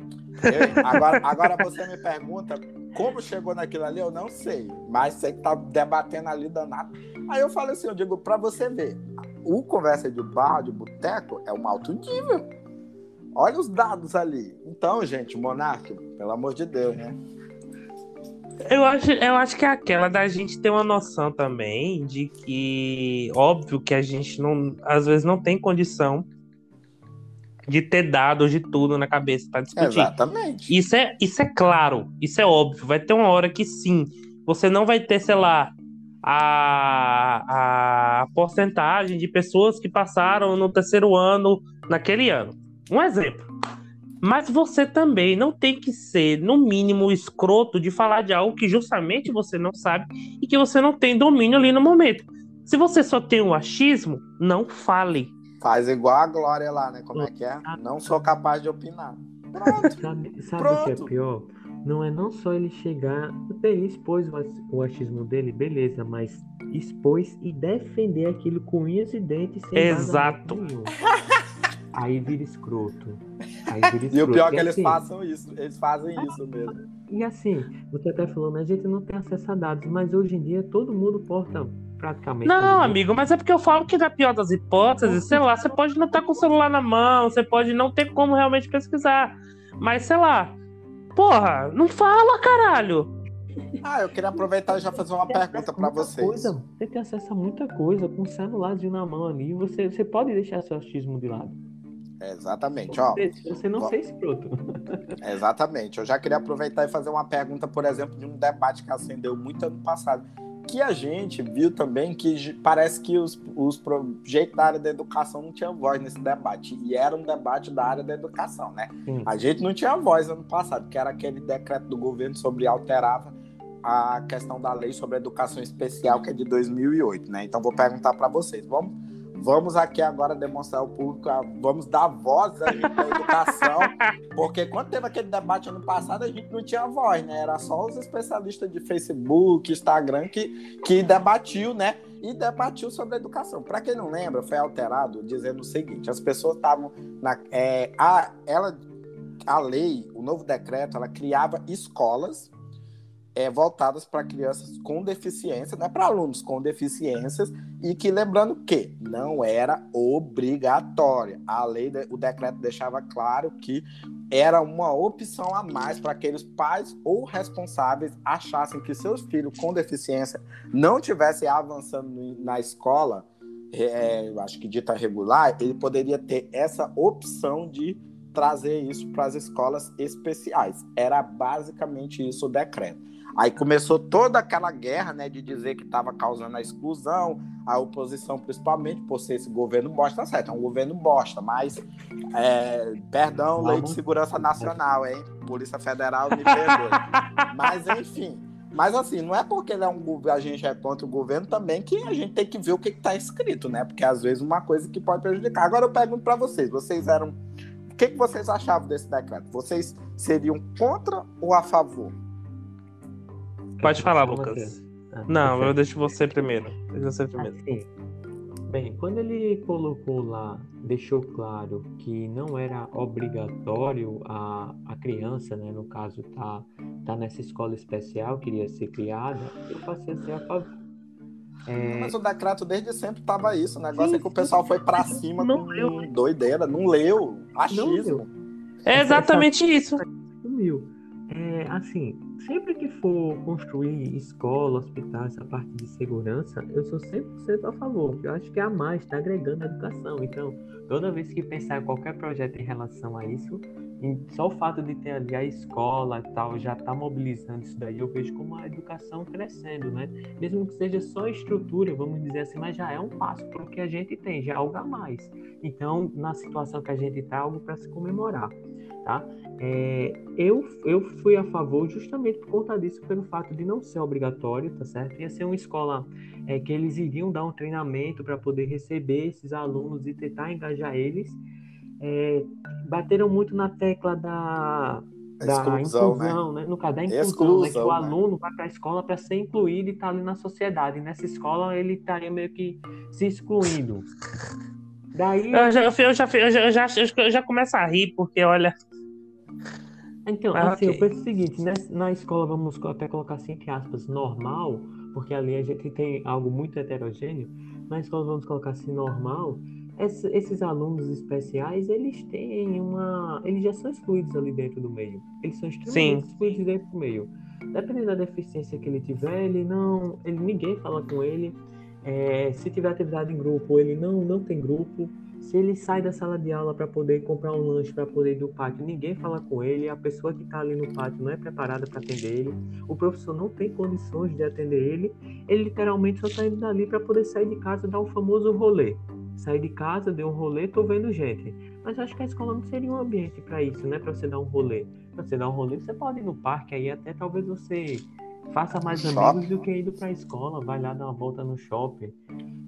Eu- agora, agora você me pergunta como chegou naquilo ali, eu não sei. Mas sei que tá debatendo ali danado. Aí eu falei assim, eu digo, pra você ver, o conversa de bar, de boteco, é um alto nível. Olha os dados ali. Então, gente, Monark, pelo amor de Deus, né? Eu acho, eu acho que é aquela da gente ter uma noção também de que, óbvio que a gente não, às vezes não tem condição de ter dados de tudo na cabeça para discutir. Exatamente. Isso é, isso é claro, isso é óbvio. Vai ter uma hora que sim, você não vai ter, sei lá, a, a porcentagem de pessoas que passaram no terceiro ano naquele ano. Um exemplo. Mas você também não tem que ser, no mínimo, escroto de falar de algo que justamente você não sabe e que você não tem domínio ali no momento. Se você só tem o achismo, não fale. Faz igual a Glória lá, né? Como é que é? Não sou capaz de opinar. Pronto. [LAUGHS] Sabe, sabe o que é pior? Não é não só ele chegar. Ele expôs o achismo dele, beleza, mas expôs e defender aquilo com unhas e dentes sem Exato. [LAUGHS] Aí vira escroto. Aí vira escroto. [LAUGHS] E o pior é que eles assim, façam isso. Eles fazem isso mesmo. E assim, você até falou, né? A gente não tem acesso a dados, mas hoje em dia todo mundo porta praticamente. Não, amigo, mas é porque eu falo que na pior das hipóteses, sei lá, você pode não estar com o celular na mão, você pode não ter como realmente pesquisar. Mas sei lá, porra, não fala, caralho. Ah, eu queria aproveitar e já fazer uma pergunta para vocês. coisa, você tem acesso a muita coisa com um celularzinho na mão ali. Você, você pode deixar seu achismo de lado. Exatamente, ó. Você, não Ó. ser escroto. Exatamente. Eu já queria aproveitar e fazer uma pergunta, por exemplo, de um debate que acendeu muito ano passado. Que a gente viu também que parece que os, os projeitos da área da educação não tinham voz nesse debate. E era um debate da área da educação, né? Sim. A gente não tinha voz ano passado, que era aquele decreto do governo sobre alterava a questão da lei sobre a educação especial, que é de 2008, né? Então vou perguntar para vocês. Vamos, vamos aqui agora demonstrar ao público, a- vamos dar voz à educação, [LAUGHS] porque quando teve aquele debate ano passado, a gente não tinha voz, né? Era só os especialistas de Facebook, Instagram que, que debatiu, né? E debatiu sobre a educação. Para quem não lembra, foi alterado dizendo o seguinte: as pessoas estavam na. É, a, ela, a lei, o novo decreto, ela criava escolas é, voltadas para crianças com deficiência, né, para alunos com deficiências, e que lembrando que não era obrigatória. A lei, o decreto deixava claro que era uma opção a mais para aqueles pais ou responsáveis achassem que seus filhos com deficiência não tivessem avançando na escola, é, eu acho que dita regular, ele poderia ter essa opção de trazer isso para as escolas especiais. Era basicamente isso o decreto. Aí começou toda aquela guerra, né, de dizer que estava causando a exclusão, a oposição principalmente por ser esse governo bosta, tá certo, é um governo bosta, mas, é, perdão, Lei de Segurança Nacional, hein, Polícia Federal, me perdoe. [LAUGHS] mas, enfim, mas assim, não é porque ele é um, a gente é contra o governo também que a gente tem que ver o que está escrito, né, porque às vezes uma coisa que pode prejudicar. Agora eu pergunto para vocês, vocês eram... O que, que vocês achavam desse decreto? Vocês seriam contra ou a favor? Pode falar, Lucas. Ah, não, eu deixo você primeiro. Deixa você primeiro. Assim, bem, quando ele colocou lá, deixou claro que não era obrigatório a, a criança, né, no caso, tá, tá nessa escola especial, queria ser criada, eu passei a ser a favor. É... Mas o decreto desde sempre tava isso. O negócio sim, é que o pessoal foi para cima não com leu. doideira, não leu. Achismo. Não leu. É exatamente isso. Sumiu. É, assim, sempre que for construir escola, hospital, essa parte de segurança, eu sou 100% a favor, eu acho que é a mais, está agregando a educação. Então, toda vez que pensar em qualquer projeto em relação a isso, só o fato de ter ali a escola e tal, já está mobilizando isso daí, eu vejo como a educação crescendo, né? Mesmo que seja só estrutura, vamos dizer assim, mas já é um passo para o que a gente tem, já é algo a mais. Então, na situação que a gente está, é algo para se comemorar, tá? É, eu, eu fui a favor justamente por conta disso, pelo fato de não ser obrigatório, tá certo? Ia ser uma escola é, que eles iriam dar um treinamento para poder receber esses alunos e tentar engajar eles. É, bateram muito na tecla da, da exclusão, inclusão, né? né? No caso da inclusão, Exclusão, né? que o né? aluno vai para a escola para ser incluído e estar tá ali na sociedade. E nessa escola ele estaria meio que se excluindo. [LAUGHS] Daí... Eu já, eu já, eu já, eu já, eu já começo a rir, porque olha, então, ah, assim, okay. eu penso o seguinte, né? na escola, vamos até colocar assim, entre aspas, normal, porque ali a gente tem algo muito heterogêneo, na escola, vamos colocar assim, normal, esses alunos especiais, eles têm uma... Eles já são excluídos ali dentro do meio. Eles são extremamente Sim. excluídos dentro do meio. Dependendo da deficiência que ele tiver, ele não... Ele, ninguém fala com ele. É, se tiver atividade em grupo, ele não, não tem grupo. Se ele sai da sala de aula para poder comprar um lanche para poder ir do pátio, ninguém fala com ele, a pessoa que está ali no pátio não é preparada para atender ele, o professor não tem condições de atender ele, ele literalmente só está indo dali para poder sair de casa e dar o famoso rolê. Sair de casa, deu um rolê, tô vendo gente. Mas eu acho que a escola não seria um ambiente para isso, né? Para você dar um rolê. Para você dar um rolê, você pode ir no parque aí, até talvez você faça mais amigos do que indo para a escola, vai lá dar uma volta no shopping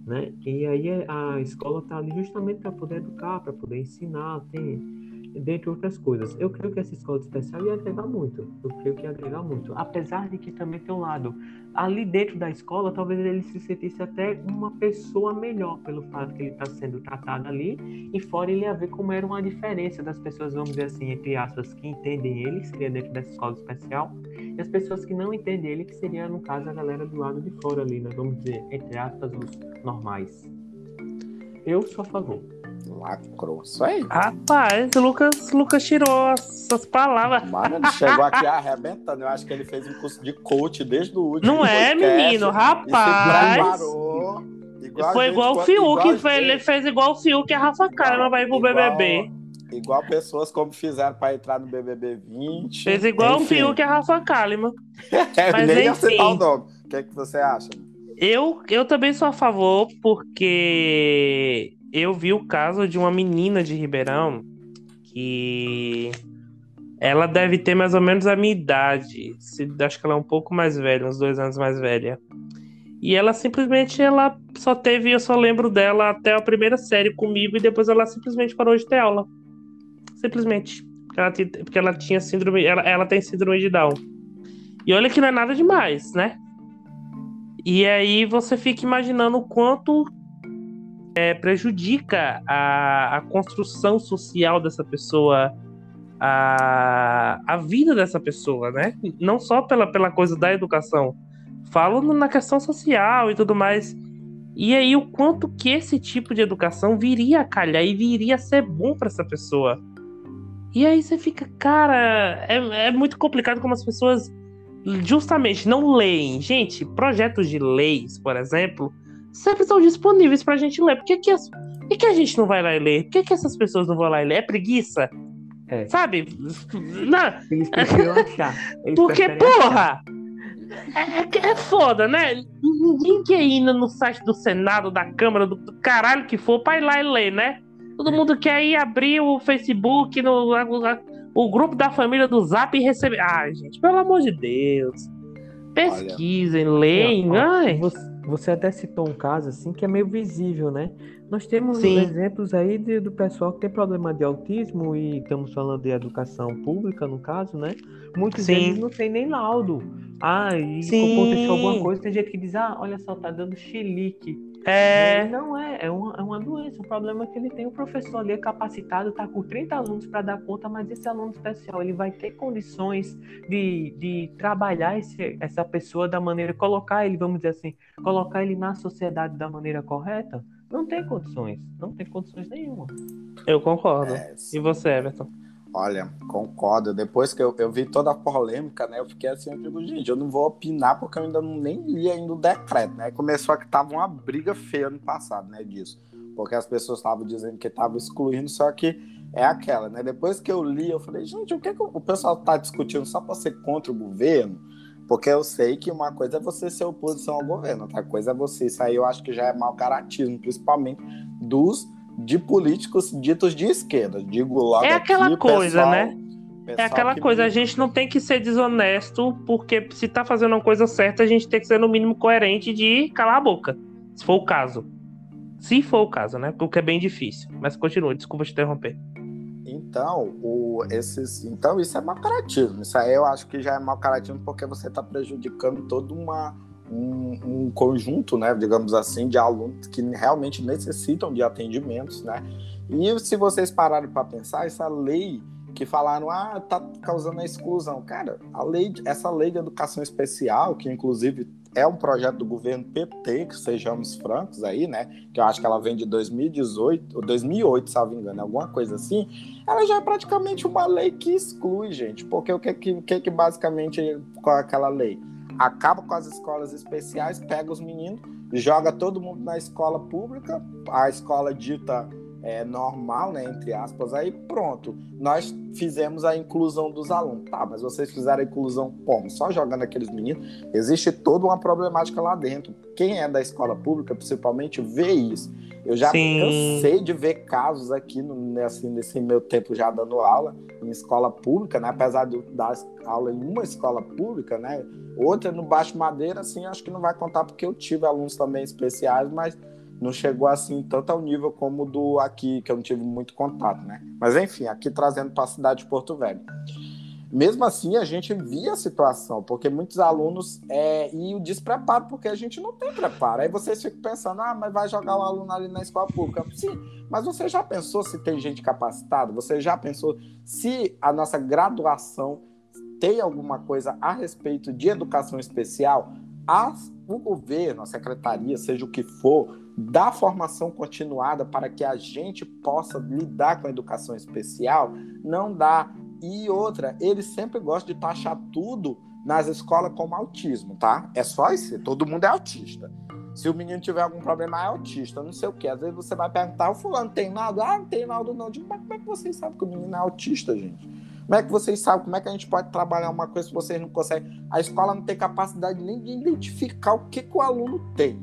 né? E aí a escola está ali justamente para poder educar, para poder ensinar, tem dentre outras coisas. Eu creio que essa escola especial ia agregar muito. Eu creio que ia agregar muito. Apesar de que também tem um lado. Ali dentro da escola, talvez ele se sentisse até uma pessoa melhor pelo fato que ele está sendo tratado ali. E fora ele ia ver como era uma diferença das pessoas, vamos dizer assim, entre aspas, que entendem ele, que seria dentro dessa escola especial, e as pessoas que não entendem ele, que seria, no caso, a galera do lado de fora ali, né? Vamos dizer, entre aspas, os normais. Eu sou a favor. Lacrou. Isso aí. Rapaz, Lucas, Lucas tirou essas palavras. Mano, ele [LAUGHS] chegou aqui arrebentando. Eu acho que ele fez um curso de coach desde o último. Não é, menino, rapaz. Igual foi igual o Fiuk, igual ele fez igual o Fiuk e a Rafa Kalimann vai pro igual, BBB. Igual pessoas como fizeram para entrar no BBB 20. Fez igual enfim. o Fiuk e a Rafa Kalimann. é, [LAUGHS] Mas, nem enfim. o nome. O que, é que você acha? Eu, eu também sou a favor, porque eu vi o caso de uma menina de Ribeirão que ela deve ter mais ou menos a minha idade. Acho que ela é um pouco mais velha, uns dois anos mais velha. E ela simplesmente ela só teve, eu só lembro dela até a primeira série comigo e depois ela simplesmente parou de ter aula. Simplesmente. Porque ela, porque ela tinha síndrome. Ela, ela tem síndrome de Down. E olha que não é nada demais, né? E aí você fica imaginando o quanto é, prejudica a, a construção social dessa pessoa, a, a vida dessa pessoa, né? Não só pela, pela coisa da educação, falo na questão social e tudo mais. E aí o quanto que esse tipo de educação viria a calhar e viria a ser bom para essa pessoa. E aí você fica, cara, é, é muito complicado como as pessoas justamente não leem. Gente, projetos de leis, por exemplo, sempre estão disponíveis pra gente ler. Por que, que, as, por que, que a gente não vai lá e ler? Por que, que essas pessoas não vão lá e ler? É preguiça? É. Sabe? Não. Eles preferem achar. Eles Porque, porra! É, é, é, foda, né? Ninguém quer ir no site do Senado, da Câmara, do caralho que for, pra ir lá e ler, né? Todo é. mundo quer ir abrir o Facebook, no, o grupo da família do Zap e receber. Ai, gente, pelo amor de Deus. Pesquisem, leem. Ai. Você, você até citou um caso assim que é meio visível, né? Nós temos Sim. exemplos aí de, do pessoal que tem problema de autismo e estamos falando de educação pública, no caso, né? Muitos Sim. deles não tem nem laudo. Ah, e aconteceu alguma coisa, tem gente que diz, ah, olha só, tá dando chilique. É... Não é, é uma, é uma doença. O problema é que ele tem um professor ali capacitado, está com 30 alunos para dar conta, mas esse aluno especial ele vai ter condições de, de trabalhar esse, essa pessoa da maneira, colocar ele, vamos dizer assim, colocar ele na sociedade da maneira correta? Não tem condições, não tem condições nenhuma. Eu concordo. É, e você, Everton? Olha, concordo. Depois que eu, eu vi toda a polêmica, né? Eu fiquei assim, eu digo, gente, eu não vou opinar porque eu ainda não, nem li ainda o decreto, né? Começou a que tava uma briga feia ano passado, né? Disso. Porque as pessoas estavam dizendo que estavam excluindo, só que é aquela, né? Depois que eu li, eu falei, gente, o que, que o pessoal tá discutindo só para ser contra o governo? Porque eu sei que uma coisa é você ser oposição ao governo, outra coisa é você. Isso aí eu acho que já é mau caratismo, principalmente dos de políticos ditos de esquerda. Digo logo É aquela coisa, pessoal, né? É aquela coisa, me... a gente não tem que ser desonesto, porque se tá fazendo uma coisa certa, a gente tem que ser no mínimo coerente de calar a boca. Se for o caso. Se for o caso, né? Porque é bem difícil. Mas continua, desculpa te interromper. Então, o, esses, então isso é mau caratismo. Isso aí eu acho que já é mau caratismo porque você está prejudicando toda uma um, um, conjunto, né, digamos assim, de alunos que realmente necessitam de atendimentos, né? E se vocês pararem para pensar, essa lei que falaram, ah, tá causando a exclusão, cara, a lei, essa lei de educação especial, que inclusive é um projeto do governo PT, que sejamos francos aí, né? Que eu acho que ela vem de 2018, ou 2008, se não me engano, alguma coisa assim. Ela já é praticamente uma lei que exclui, gente. Porque o que, que, que basicamente com aquela lei? Acaba com as escolas especiais, pega os meninos, joga todo mundo na escola pública, a escola dita é, normal, né, entre aspas, aí pronto. Nós fizemos a inclusão dos alunos. Tá, mas vocês fizeram a inclusão como? Só jogando aqueles meninos? Existe toda uma problemática lá dentro. Quem é da escola pública, principalmente, vê isso. Eu já Sim. cansei de ver casos aqui no, assim, nesse meu tempo já dando aula em escola pública, né? Apesar de dar aula em uma escola pública, né? Outra no Baixo Madeira, assim, acho que não vai contar porque eu tive alunos também especiais, mas não chegou assim tanto ao nível como do aqui, que eu não tive muito contato, né? Mas enfim, aqui trazendo para a cidade de Porto Velho. Mesmo assim, a gente via a situação, porque muitos alunos é, e o despreparo, porque a gente não tem preparo. Aí vocês ficam pensando, ah, mas vai jogar o aluno ali na escola pública. Sim, mas você já pensou se tem gente capacitada? Você já pensou se a nossa graduação tem alguma coisa a respeito de educação especial? As, o governo, a secretaria, seja o que for, dá formação continuada para que a gente possa lidar com a educação especial? Não dá e outra, eles sempre gostam de taxar tudo nas escolas como autismo, tá? É só isso, todo mundo é autista. Se o menino tiver algum problema, é autista, não sei o quê. Às vezes você vai perguntar, o fulano tem nada? Ah, não tem nada não. Digo, mas como é que vocês sabem que o menino é autista, gente? Como é que vocês sabem? Como é que a gente pode trabalhar uma coisa se vocês não conseguem? A escola não tem capacidade nem de identificar o que, que o aluno tem,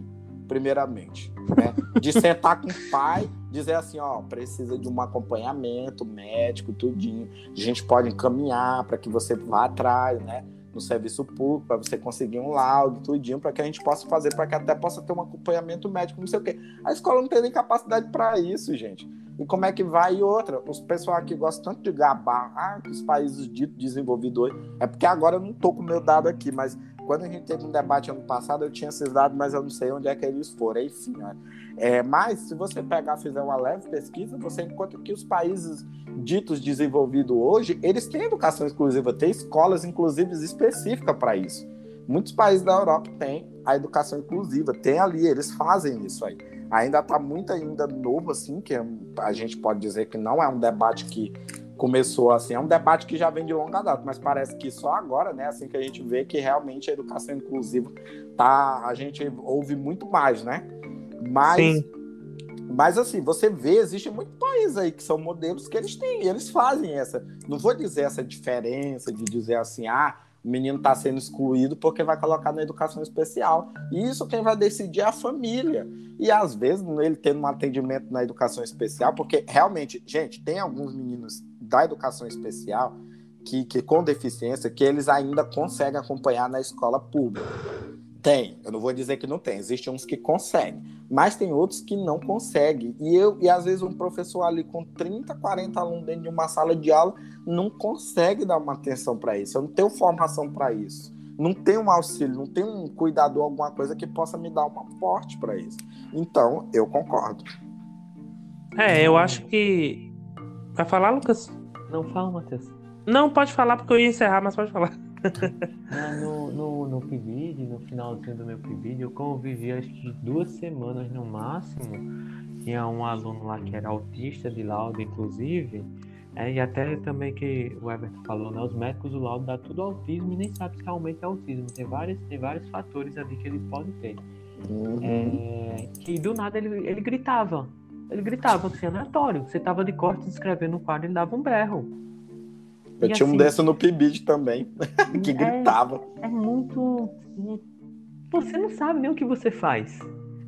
primeiramente. Né? De sentar com o pai dizer assim, ó, precisa de um acompanhamento médico, tudinho. A gente pode encaminhar para que você vá atrás, né? No serviço público, para você conseguir um laudo, tudinho, para que a gente possa fazer, para que até possa ter um acompanhamento médico, não sei o quê. A escola não tem nem capacidade para isso, gente. E como é que vai? E outra, os pessoal aqui gostam tanto de gabar, ah, que os países ditos desenvolvedores. É porque agora eu não tô com o meu dado aqui, mas quando a gente teve um debate ano passado, eu tinha esses dados, mas eu não sei onde é que eles foram. Olha. É, mas, se você pegar fizer uma leve pesquisa, você encontra que os países ditos desenvolvidos hoje, eles têm educação exclusiva, tem escolas, inclusive, específicas para isso. Muitos países da Europa têm a educação inclusiva, tem ali, eles fazem isso aí. Ainda está muito ainda novo, assim, que a gente pode dizer que não é um debate que começou assim, é um debate que já vem de longa data, mas parece que só agora, né, assim que a gente vê que realmente a educação inclusiva tá, a gente ouve muito mais, né? Mas Sim. Mas assim, você vê, existe muito país aí que são modelos que eles têm, eles fazem essa, não vou dizer essa diferença de dizer assim, ah, o menino está sendo excluído porque vai colocar na educação especial. E isso quem vai decidir é a família. E às vezes, ele tendo um atendimento na educação especial, porque realmente, gente, tem alguns meninos da educação especial que, que com deficiência que eles ainda conseguem acompanhar na escola pública. Tem, eu não vou dizer que não tem, existem uns que conseguem, mas tem outros que não conseguem. E eu e às vezes um professor ali com 30, 40 alunos dentro de uma sala de aula não consegue dar uma atenção para isso. Eu não tenho formação para isso. Não tenho um auxílio, não tenho um cuidador, alguma coisa que possa me dar um aporte para isso. Então, eu concordo. É, eu acho que. Vai falar, Lucas? Não fala, Matheus. Não, pode falar, porque eu ia encerrar, mas pode falar. [LAUGHS] no, no, no PIBID, no finalzinho do meu PIBID, eu convivi acho que duas semanas no máximo. Tinha um aluno lá que era autista de laudo, inclusive. É, e até também que o Everton falou, né? Os médicos do laudo dá tudo autismo e nem sabe se realmente é autismo. Tem vários, tem vários fatores ali que ele pode ter. Uhum. É, que do nada ele, ele gritava. Ele gritava assim, aleatório. Você tava de corte escrevendo no quadro e ele dava um berro. Eu e tinha assim, um dessa no PIBID também, [LAUGHS] que é, gritava. É muito. Você não sabe nem o que você faz.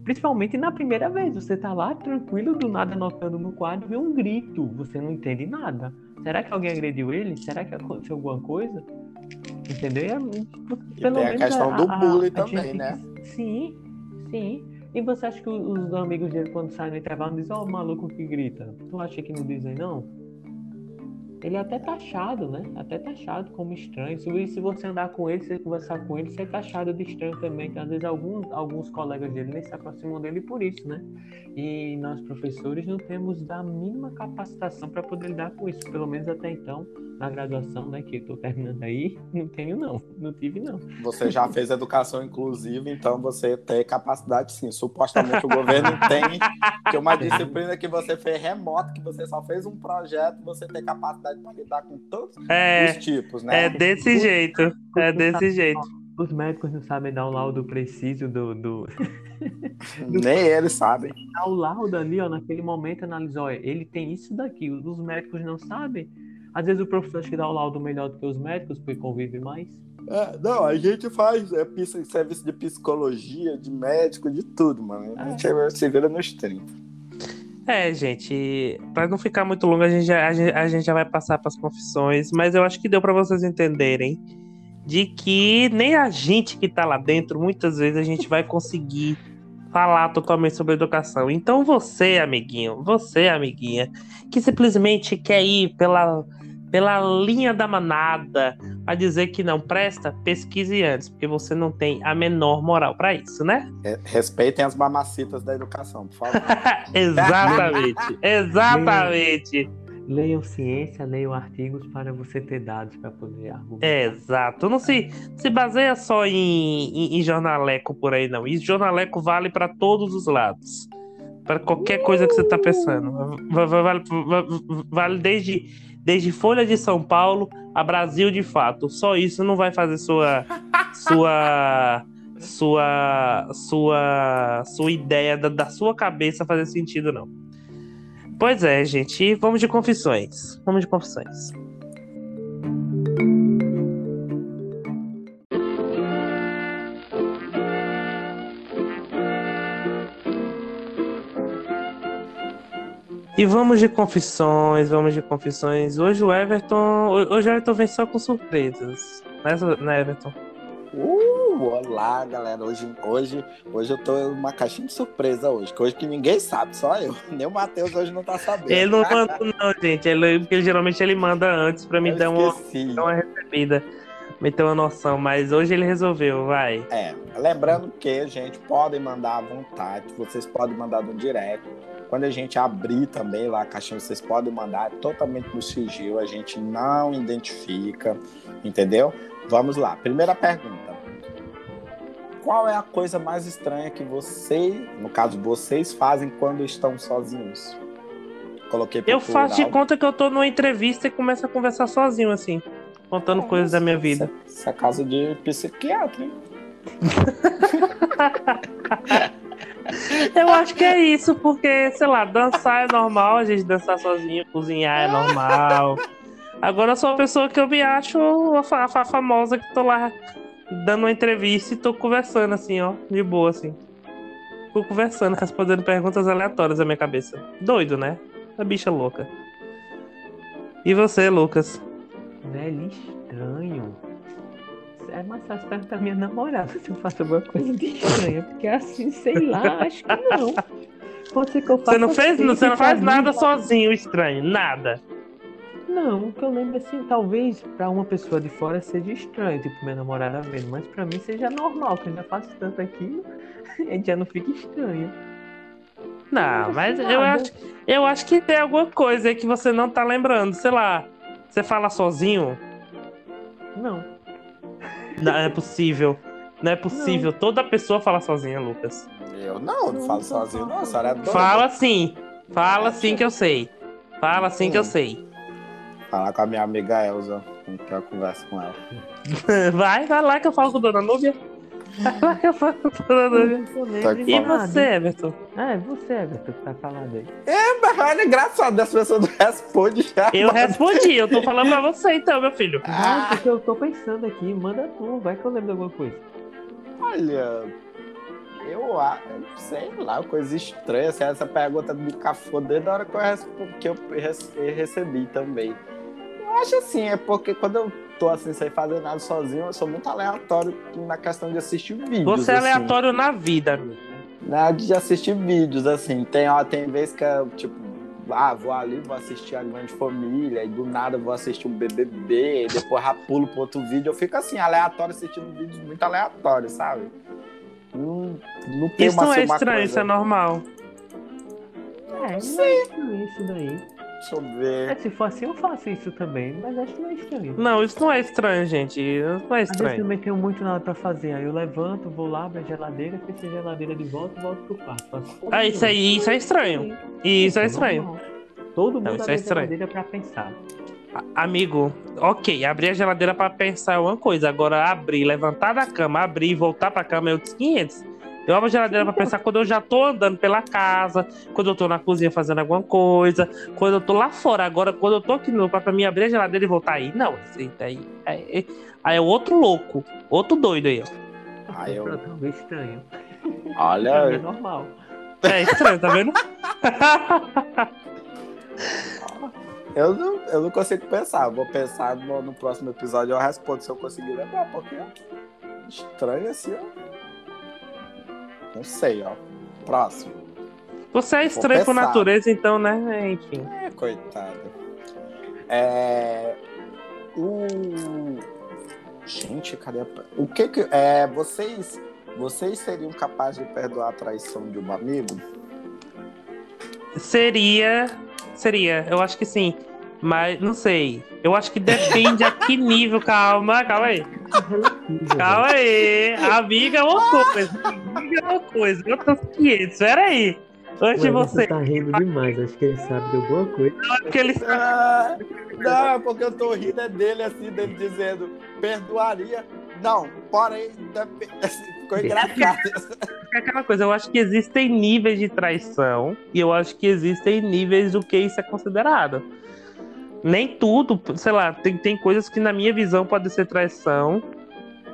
Principalmente na primeira vez. Você tá lá tranquilo, do nada anotando no quadro, vê um grito. Você não entende nada. Será que alguém agrediu ele? Será que aconteceu alguma coisa? Entendeu? É, e tem a questão a, do bullying a, também, gente... né? Sim, sim. E você acha que os amigos dele, quando saem no intervalo, dizem, ó, oh, maluco que grita? Tu acha que não dizem, não? Ele é até taxado, né? Até taxado como estranho. Se, se você andar com ele, se conversar com ele, você é taxado de estranho também. Que às vezes alguns, alguns colegas dele nem se aproximam dele por isso, né? E nós, professores, não temos a mínima capacitação para poder lidar com isso. Pelo menos até então, na graduação, né? Que eu estou terminando aí, [LAUGHS] não tenho, não. Não tive, não. Você já fez educação inclusiva, então você tem capacidade sim. Supostamente o governo [LAUGHS] tem que uma disciplina que você fez remoto, que você só fez um projeto, você tem capacidade capacidade para lidar com todos é, os tipos, né? É desse jeito. É desse jeito. Os médicos não sabem dar o laudo preciso do. do... do... [LAUGHS] Nem eles sabem. [LAUGHS] Dá o laudo ali, ó, naquele momento analisou, ele tem isso daqui. Os médicos não sabem. Às vezes o professor acha que dá o laudo melhor do que os médicos, porque convive mais. É, não, a gente faz é, serviço de psicologia, de médico, de tudo, mano. A gente é. se vira nos 30. É, gente, para não ficar muito longo, a gente, já, a, gente, a gente já vai passar para as confissões, mas eu acho que deu para vocês entenderem de que nem a gente que tá lá dentro, muitas vezes a gente vai conseguir falar totalmente sobre educação. Então você, amiguinho, você, amiguinha, que simplesmente quer ir pela pela linha da manada a dizer que não presta, pesquise antes, porque você não tem a menor moral para isso, né? Respeitem as mamacitas da educação, por favor. [LAUGHS] exatamente, [LAUGHS] exatamente. Leiam ciência, leiam artigos para você ter dados para poder argumentar. exato. Não se, se baseia só em, em, em jornaleco por aí, não. E jornaleco vale para todos os lados. Para qualquer coisa que você está pensando. Vale, vale, vale desde desde Folha de São Paulo a Brasil de fato. Só isso não vai fazer sua sua sua sua sua ideia da, da sua cabeça fazer sentido não. Pois é, gente, vamos de confissões. Vamos de confissões. E vamos de confissões, vamos de confissões. Hoje o Everton. Hoje o Everton vem só com surpresas. Né, né Everton? Uh, olá, galera. Hoje, hoje, hoje eu tô uma caixinha de surpresa hoje. Que hoje que ninguém sabe, só eu. [LAUGHS] Nem o Matheus hoje não tá sabendo. Ele não [LAUGHS] manda, não, gente. Ele, porque geralmente ele manda antes pra me dar uma, dar uma recebida. Me ter uma noção, mas hoje ele resolveu, vai. É, lembrando que, gente, podem mandar à vontade, vocês podem mandar no direct quando a gente abrir também lá a caixinha, vocês podem mandar é totalmente no sigilo, a gente não identifica, entendeu? Vamos lá. Primeira pergunta. Qual é a coisa mais estranha que vocês, no caso vocês, fazem quando estão sozinhos? Coloquei Eu faço de plural. conta que eu tô numa entrevista e começo a conversar sozinho, assim. Contando coisas da minha vida. Isso é casa de psiquiatra, hein? [LAUGHS] Eu acho que é isso, porque, sei lá, dançar é normal, a gente dançar sozinho, cozinhar é normal. Agora eu sou uma pessoa que eu me acho a, fa- a famosa que tô lá dando uma entrevista e tô conversando assim, ó, de boa, assim. Tô conversando, respondendo perguntas aleatórias na minha cabeça. Doido, né? A bicha louca. E você, Lucas? Velho, estranho. É mais fácil perguntar minha namorada se eu faço alguma coisa de estranha. Porque assim, sei lá, acho que não. Pode ser que eu faça Você não fez, assim, você não pra faz nada sozinho, estranho, nada. Não, o que eu lembro assim, talvez pra uma pessoa de fora seja estranho, tipo minha namorada vendo, mas pra mim seja normal, que eu já faço tanto aqui, [LAUGHS] a gente já não fica estranho. Não, mas eu acho, eu acho que tem alguma coisa aí que você não tá lembrando. Sei lá, você fala sozinho? Não. Não é possível. Não é possível. Toda pessoa fala sozinha, Lucas. Eu não, não Não, falo não sozinho, não. A senhora é doida. Fala sim. Fala sim que eu sei. Fala sim que eu sei. Falar com a minha amiga Elza. Tem que conversa com ela. [LAUGHS] Vai, vai lá que eu falo com a dona Núbia. Tá E você, Everton? Ah, é você, Everton, que tá falando aí. Mas olha, engraçado, as pessoas não respondem já. Eu respondi, eu tô falando pra você então, meu filho. Ah, porque eu tô pensando aqui, manda tu, vai que eu lembro de alguma coisa. Olha, eu acho, sei lá, coisa estranha. Assim, essa pergunta me cafou desde a hora que eu, que eu rece- recebi também. Eu acho assim, é porque quando eu tô assim, sem fazer nada sozinho, eu sou muito aleatório na questão de assistir vídeos. Você é assim. aleatório na vida, amigo. Nada de assistir vídeos, assim. Tem, ó, tem vezes que eu, tipo, ah, vou ali, vou assistir a Grande Família, e do nada eu vou assistir um BBB, e depois já pulo pro outro vídeo. Eu fico assim, aleatório, assistindo vídeos muito aleatórios, sabe? Não, não tem Isso uma, não é uma estranho, coisa... isso é normal. É, não é estranho isso daí. Deixa eu É, ver. se for assim, eu faço isso também, mas acho que não é estranho. Não, isso não é estranho, gente. Isso não é Às vezes eu estranho. também tenho muito nada pra fazer. Aí eu levanto, vou lá, abro a geladeira, fecho a geladeira de volta e volto pro quarto. Faço Ah, isso aí, isso é estranho. isso é é estranho. Todo mundo Não, isso abre é a estranho. geladeira pra pensar. A- Amigo, ok, abrir a geladeira pra pensar é uma coisa. Agora, abrir, levantar da cama, abrir e voltar pra cama é outros 500. Eu abro a geladeira pra pensar quando eu já tô andando pela casa, quando eu tô na cozinha fazendo alguma coisa, quando eu tô lá fora. Agora, quando eu tô aqui no quarto pra mim abrir a geladeira e voltar aí, não. Isso aí, é, é, aí é outro louco, outro doido aí, ó. Ah, eu- Pronto, é estranho. Pra mim é Olha, normal. É estranho, tá vendo? [LAUGHS] eu não, eu não consigo pensar. Vou pensar no, no próximo episódio, eu respondo se eu conseguir lembrar, porque estranho assim, ó. Não sei, ó. Próximo. Você é estranho por natureza, então, né? Enfim. É, coitada. É. O. Gente, cadê a... O que que. É, vocês. Vocês seriam capazes de perdoar a traição de um amigo? Seria. Seria, eu acho que sim. Mas não sei. Eu acho que depende a que nível. Calma, calma aí. Relativo, Calma aí. Amiga é uma coisa. É uma coisa. Outros 500. Pera aí. Antes de você. tá rindo demais, acho que ele sabe de alguma coisa. Porque ele Ah, não, é porque eu tô rindo é dele assim, dele dizendo perdoaria. Não, porém, dep- [LAUGHS] ficou engraçado. é aquela coisa. Eu acho que existem níveis de traição. E eu acho que existem níveis do que isso é considerado. Nem tudo, sei lá, tem, tem coisas que na minha visão pode ser traição.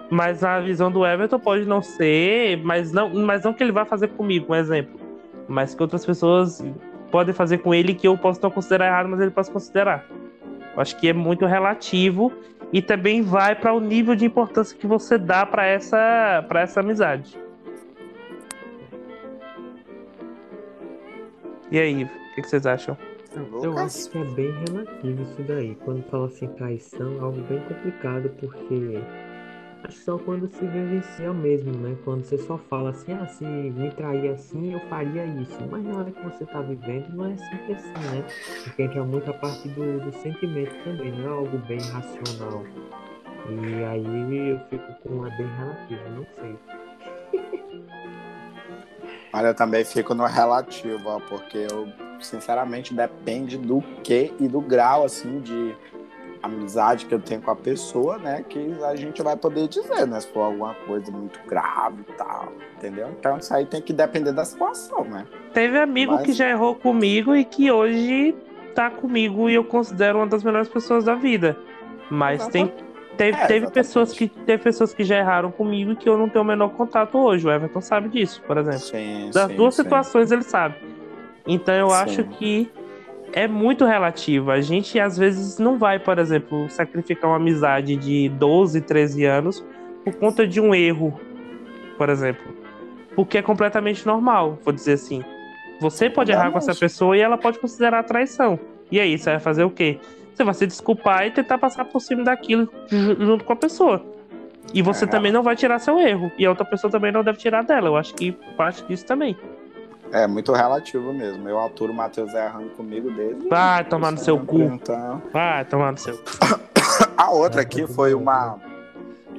Mas na visão do Everton pode não ser, mas não, mas não que ele vai fazer comigo, um exemplo. Mas que outras pessoas podem fazer com ele que eu posso não considerar errado, mas ele pode considerar. Eu acho que é muito relativo e também vai para o nível de importância que você dá para essa, pra essa amizade. E aí, o que, que vocês acham? Eu acho que é bem relativo isso daí. Quando fala assim traição, é algo bem complicado, porque só quando se vivencia mesmo, né? Quando você só fala assim, ah, se me trair assim, eu faria isso. Mas na hora que você tá vivendo, não é sempre assim, né? Porque entra muito a parte do, do sentimento também, não é algo bem racional. E aí eu fico com é bem relativo, não sei. [LAUGHS] Olha, eu também fico no relativo, ó, porque eu, sinceramente, depende do que e do grau, assim, de amizade que eu tenho com a pessoa, né? Que a gente vai poder dizer, né? Se for alguma coisa muito grave e tal, entendeu? Então isso aí tem que depender da situação, né? Teve amigo Mas- que já errou comigo e que hoje tá comigo e eu considero uma das melhores pessoas da vida. Mas tem, teve, É, teve exatamente. pessoas que teve pessoas que já erraram comigo e que eu não tenho o menor contato hoje. O Everton sabe disso, por exemplo. Sim, Das sim, duas sim. situações ele sabe. Então eu acho que é muito relativo. A gente às vezes não vai, por exemplo, sacrificar uma amizade de 12, 13 anos por conta de um erro, por exemplo. Porque é completamente normal, vou dizer assim. Você pode errar com essa pessoa e ela pode considerar traição. E aí, você vai fazer o quê? Você vai se desculpar e tentar passar por cima daquilo ju- junto com a pessoa. E você É. também não vai tirar seu erro. E a outra pessoa também não deve tirar dela. Eu acho que parte disso também. É muito relativo mesmo. Eu aturo o Matheus errando comigo desde. Vai tomar no seu cu. Então, Vai tomar no seu. [COUGHS] A outra aqui foi uma.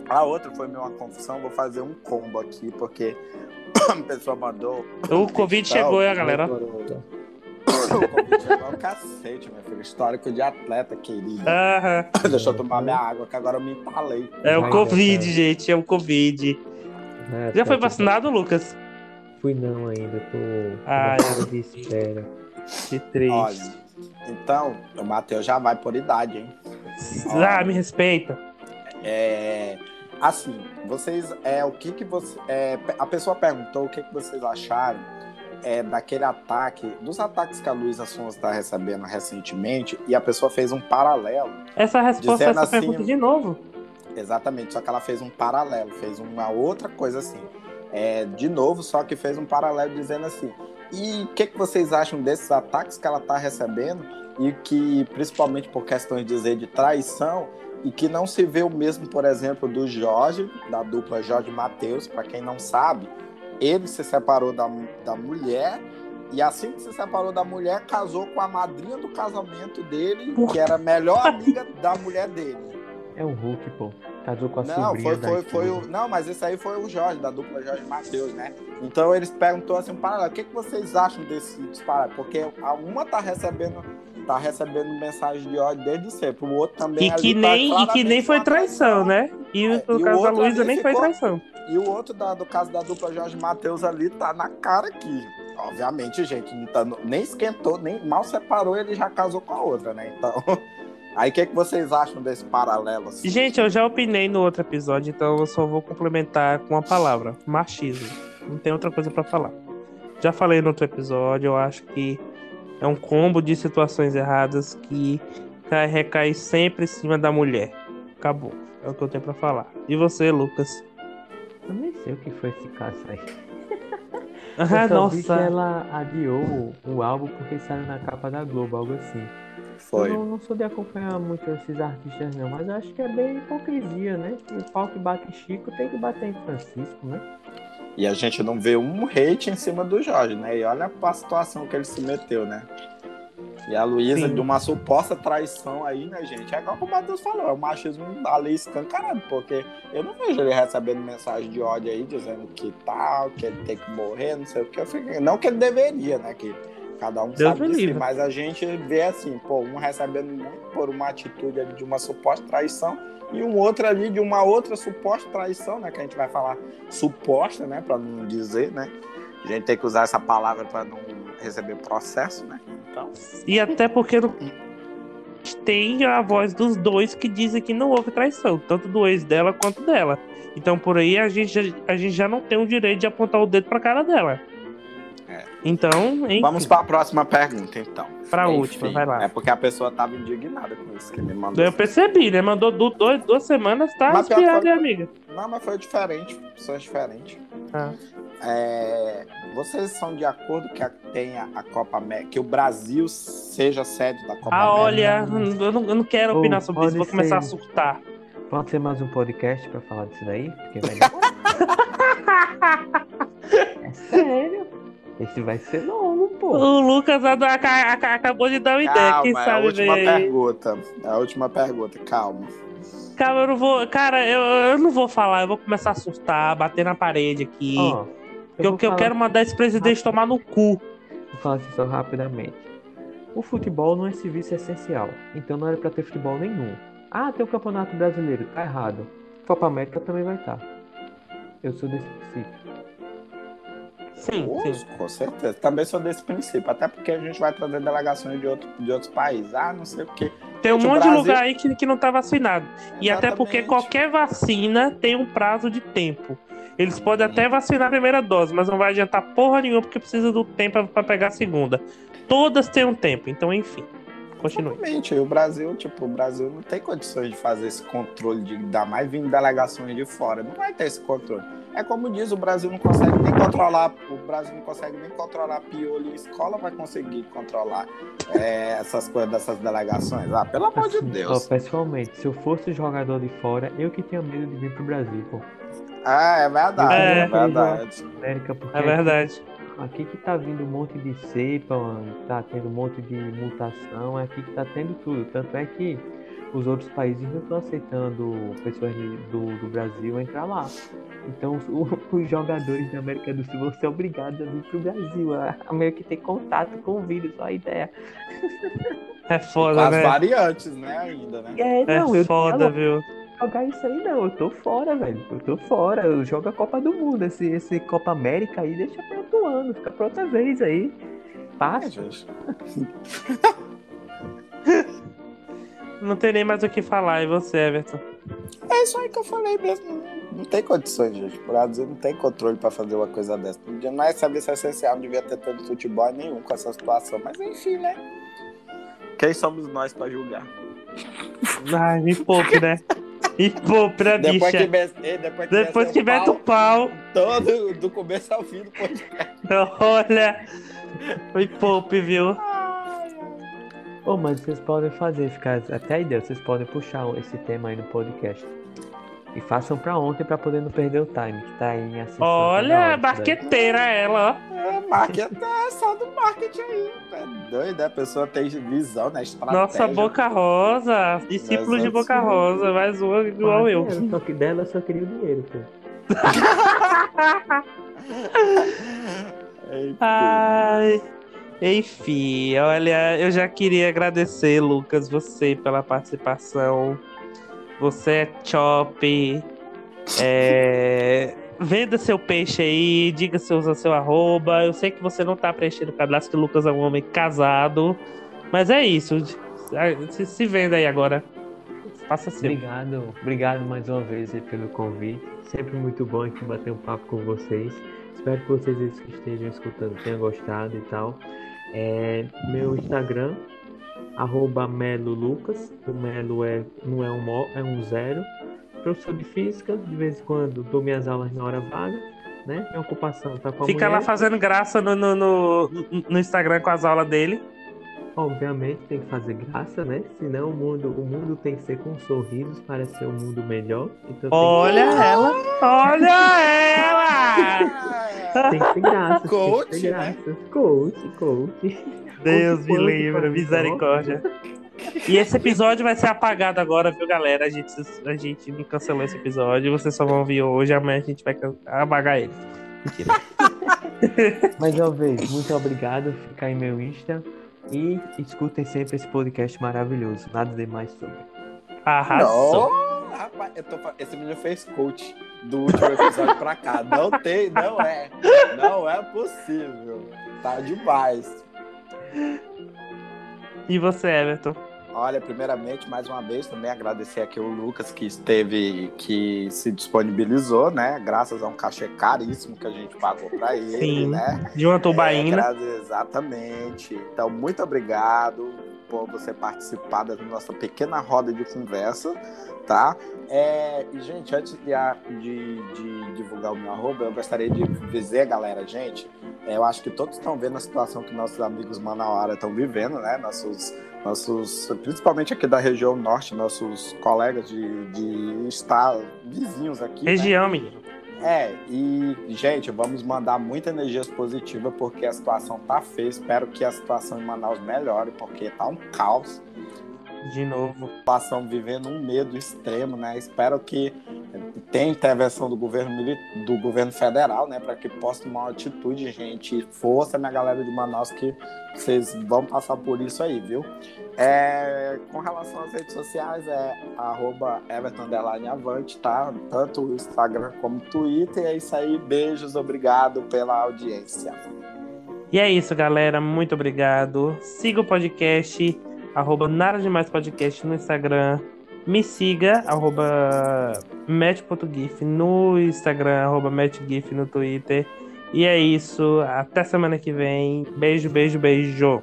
A outra foi uma confusão. Vou fazer um combo aqui, porque [COUGHS] a pessoa mandou. O Covid chegou, hein, galera? [COUGHS] o Covid chegou ao cacete, meu filho. Histórico de atleta, querido. Aham. Deixa eu tomar minha água, que agora eu me entalei. É o Covid, gente. É o Covid. É, Já tá foi tudo- vacinado, Lucas? Fui não ainda, tô. Ai. tô na de espera. Que triste. Olha, então, o Matheus já vai por idade, hein? Ah, me respeita. É, assim, vocês é o que que você é, a pessoa perguntou o que que vocês acharam é, daquele ataque, dos ataques que a Luísa Sons está recebendo recentemente e a pessoa fez um paralelo, Essa resposta essa assim- pergunta de novo. exatamente, só que ela fez um paralelo, fez uma outra coisa assim, é, de novo, só que fez um paralelo dizendo assim, e o que que vocês acham desses ataques que ela está recebendo e que principalmente por questões de dizer de traição e que não se vê o mesmo, por exemplo, do Jorge, da dupla Jorge Matheus, para quem não sabe, ele se separou da, da mulher e assim que se separou da mulher, casou com a madrinha do casamento dele, que era a melhor amiga da mulher dele. É o Hulk, pô. Casou com a Não, sobrinha foi, da foi, foi o, não, mas esse aí foi o Jorge, da dupla Jorge Matheus, né? Então eles perguntou assim, um paralelo, o que, que vocês acham desse disparate? Porque a uma tá recebendo, tá recebendo mensagem de ódio desde sempre, o outro também E que, tá nem, e que nem foi traição, né? E É, no e o caso da Luísa nem foi ficou- traição. E o outro da- do caso da dupla Jorge Matheus ali tá na cara aqui. Obviamente, gente, não tá- nem esquentou, nem mal separou, ele já casou com a outra, né? Então, [LAUGHS] aí o que, que vocês acham desse paralelo? Assim? Gente, eu já opinei no outro episódio, então eu só vou complementar com uma palavra: machismo. Não tem outra coisa pra falar. Já falei no outro episódio, eu acho que é um combo de situações erradas que cai- recai sempre em cima da mulher. Acabou. É o que eu tenho pra falar. E você, Lucas? Eu nem sei o que foi esse caso aí. [LAUGHS] Ah, eu só vi que nossa. ela adiou o álbum porque saiu na capa da Globo, algo assim. Foi. Eu não, não sou de acompanhar muito esses artistas não, mas eu acho que é bem hipocrisia, né? O pau que bate em Chico tem que bater em Francisco, né? E a gente não vê um hate em cima do Jorge, né? E olha a situação que ele se meteu, né? E a Luísa, de uma suposta traição aí, né, gente? É igual o Matheus falou, é o machismo ali escancarado, porque eu não vejo ele recebendo mensagem de ódio aí, dizendo que tal, que ele tem que morrer, não sei o que. Não que ele deveria, né? Que cada um Deus sabe livre. mas a gente vê assim, pô, um recebendo muito por uma atitude ali de uma suposta traição e um outro ali de uma outra suposta traição, né? Que a gente vai falar suposta, né? Para não dizer, né? A gente tem que usar essa palavra para não receber processo, né? Então, E até porque no... tem a voz dos dois que dizem que não houve traição, tanto do ex dela quanto dela. Então por aí a gente, a gente já não tem o direito de apontar o dedo pra cara dela. Então, enfim, vamos para a próxima pergunta, então. Pra Enfim, última, vai lá. É porque a pessoa tava indignada com isso que me mandou. eu percebi, né? Mandou dois, duas semanas, tá Mas inspirado, foi- hein, amiga? Não, mas foi diferente, pessoas diferentes. Ah. É, vocês são de acordo que a- tenha a Copa América, que o Brasil seja sede da Copa Ah, América? olha, eu não, eu não quero opinar sobre isso, pode vou começar a ser. surtar. Pode ser mais um podcast pra falar disso daí? Porque vai... [LAUGHS] é sério. Esse vai ser novo, pô. O Lucas a- a- a- acabou de dar uma ideia, quem Calma, é a sabe última vem aí. pergunta. É a última pergunta, calma. Calma, eu não vou. Cara, eu, eu não vou falar, eu vou começar a surtar, bater na parede aqui. Que eu, vou que eu falar- quero mandar esse presidente tomar no cu. Vou falar assim só rapidamente. O futebol não é serviço essencial, então não era para ter futebol nenhum. Ah, tem o Campeonato Brasileiro, tá errado. Copa América também vai estar. Tá. Eu sou desse princípio. Sim, sim. Com certeza. Também sou desse princípio. Até porque a gente vai trazer delegações de, outro, de outros países. Ah, não sei o quê. Tem um monte Brasil- de lugar aí que, que não tá vacinado. E até porque Exatamente. qualquer vacina tem um prazo de tempo. Eles podem até vacinar a primeira dose, mas não vai adiantar porra nenhuma porque precisa do tempo pra pegar a segunda. Todas têm um tempo, então enfim. Continue. Exatamente. E o Brasil, tipo, o Brasil não tem condições de fazer esse controle, de dar mais vindo delegações de fora. Não vai ter esse controle. É como diz, o Brasil não consegue nem controlar, o Brasil não consegue nem controlar piolho em escola, vai conseguir controlar é, essas coisas dessas delegações. Ah, pelo amor de Assim, Deus. Ó, pessoalmente, se eu fosse jogador de fora, eu que tinha medo de vir pro Brasil, pô. Ah, é verdade, É. é, verdade. América, É verdade. Aqui que tá vindo um monte de cepa, mano, tá tendo um monte de mutação, é aqui que tá tendo tudo. Tanto é que os outros países não estão aceitando pessoas do, do Brasil entrar lá. Então os, [LAUGHS] os jogadores da América do Sul vão ser obrigados a vir pro Brasil, a, a meio que ter contato com o vírus, só a ideia. [LAUGHS] É Com foda, as né? variantes, né, ainda, né? É, não, É eu foda, eu viu? Jogar isso aí não, eu tô fora, velho. Eu tô fora, eu jogo a Copa do Mundo, esse, esse Copa América aí, deixa pra outro ano, fica pra outra vez aí. É, Passa. [LAUGHS] gente. Não tem nem mais o que falar. E você, Everton? É isso aí que eu falei mesmo. Não tem condições, gente. O Brasil não tem controle pra fazer uma coisa dessa. Não não é saber se é essencial, não devia ter tanto futebol nenhum com essa situação. Mas enfim, né? Quem somos nós pra julgar? Ai, me poupe, né? Me poupe, né, Depois bicha? que, eh, depois que, Depois que mete o pau, todo do começo ao fim do podcast. [LAUGHS] olha. Me poupe, viu? Ô, mas vocês podem fazer, ficar até a ideia, vocês podem puxar esse tema aí no podcast. E façam pra ontem pra poder não perder o time, que tá aí em ascensão. Olha, toda hora, marqueteira ela, ó. É, marketing é só do marketing aí. É doido, a pessoa tem visão, né? Estratégia. Nossa, Boca Rosa. Discípulos de Boca Rosa. Mais uma daí. igual Ah, eu. Só que dela eu só queria o dinheiro, pô. [LAUGHS] Enfim. Ai. Enfim, olha, eu já queria agradecer, Lucas, você pela participação. Você é top. É, Venda seu peixe aí, diga se usa seu arroba. Eu sei que você não tá preenchendo o cadastro, que o Lucas é um homem casado. Mas é isso. Se, venda aí agora. Faça seu. Obrigado, obrigado mais uma vez pelo convite. Sempre muito bom aqui bater um papo com vocês. Espero que vocês que estejam escutando tenham gostado e tal. É, meu Instagram, arroba Melo Lucas. O Melo é, não é um, mo- é um zero. Professor de física, de vez em quando dou minhas aulas na hora vaga, né? Minha ocupação tá com a Fica lá mulher. fazendo graça no, no, no, no Instagram com as aulas dele. Obviamente tem que fazer graça, né? Senão o mundo, o mundo tem que ser com sorrisos para ser um mundo melhor. Então tem Olha ela! Olha ela! Tem que ter graça. tem Coach, que ter né? graça. Coach, coach. Deus me livre, misericórdia. E esse episódio vai ser apagado agora, viu, galera? A gente, a gente não cancelou esse episódio. Vocês só vão ouvir hoje, amanhã a gente vai apagar ele. Mentira. [LAUGHS] Mais uma vez, muito obrigado. Fica aí meu Insta. E escutem sempre esse podcast maravilhoso. Nada demais sobre. Arrasou. Não, rapaz, eu tô esse menino fez coach do último episódio pra cá. Não tem, não é. Não é possível. Tá demais. E você, Everton? Olha, primeiramente, mais uma vez, também agradecer aqui o Lucas que esteve, que se disponibilizou, né? Graças a um cachê caríssimo que a gente pagou pra ele, Sim. né? De uma tubaína. É, exatamente. Então, muito obrigado por você participar da nossa pequena roda de conversa, tá? É, e, gente, antes de, de- de divulgar o meu arroba, eu gostaria de dizer, galera, gente, é, eu acho que todos estão vendo a situação que nossos amigos Manauara estão vivendo, né? Nossos, nossos, principalmente aqui da região norte, nossos colegas de, de estado, vizinhos aqui, né? Região, menino. É, e, gente, vamos mandar muita energia positiva porque a situação tá feia. Espero que a situação em Manaus melhore, porque tá um caos. De novo. Situação vivendo um medo extremo, né? Espero que tem intervenção do governo, do governo federal, né, para que possa tomar uma atitude, gente. Força, minha galera de Manaus, que vocês vão passar por isso aí, viu? É, com relação às redes sociais, é arroba Avante, tá? Tanto o Instagram como o Twitter. É isso aí, beijos, obrigado pela audiência. E é isso, galera. Muito obrigado. Siga o podcast, arroba Nada Demais Podcast no Instagram. Me siga, arroba match.gif no Instagram, arroba matchgif no Twitter. E é isso. Até semana que vem. Beijo, beijo, beijo.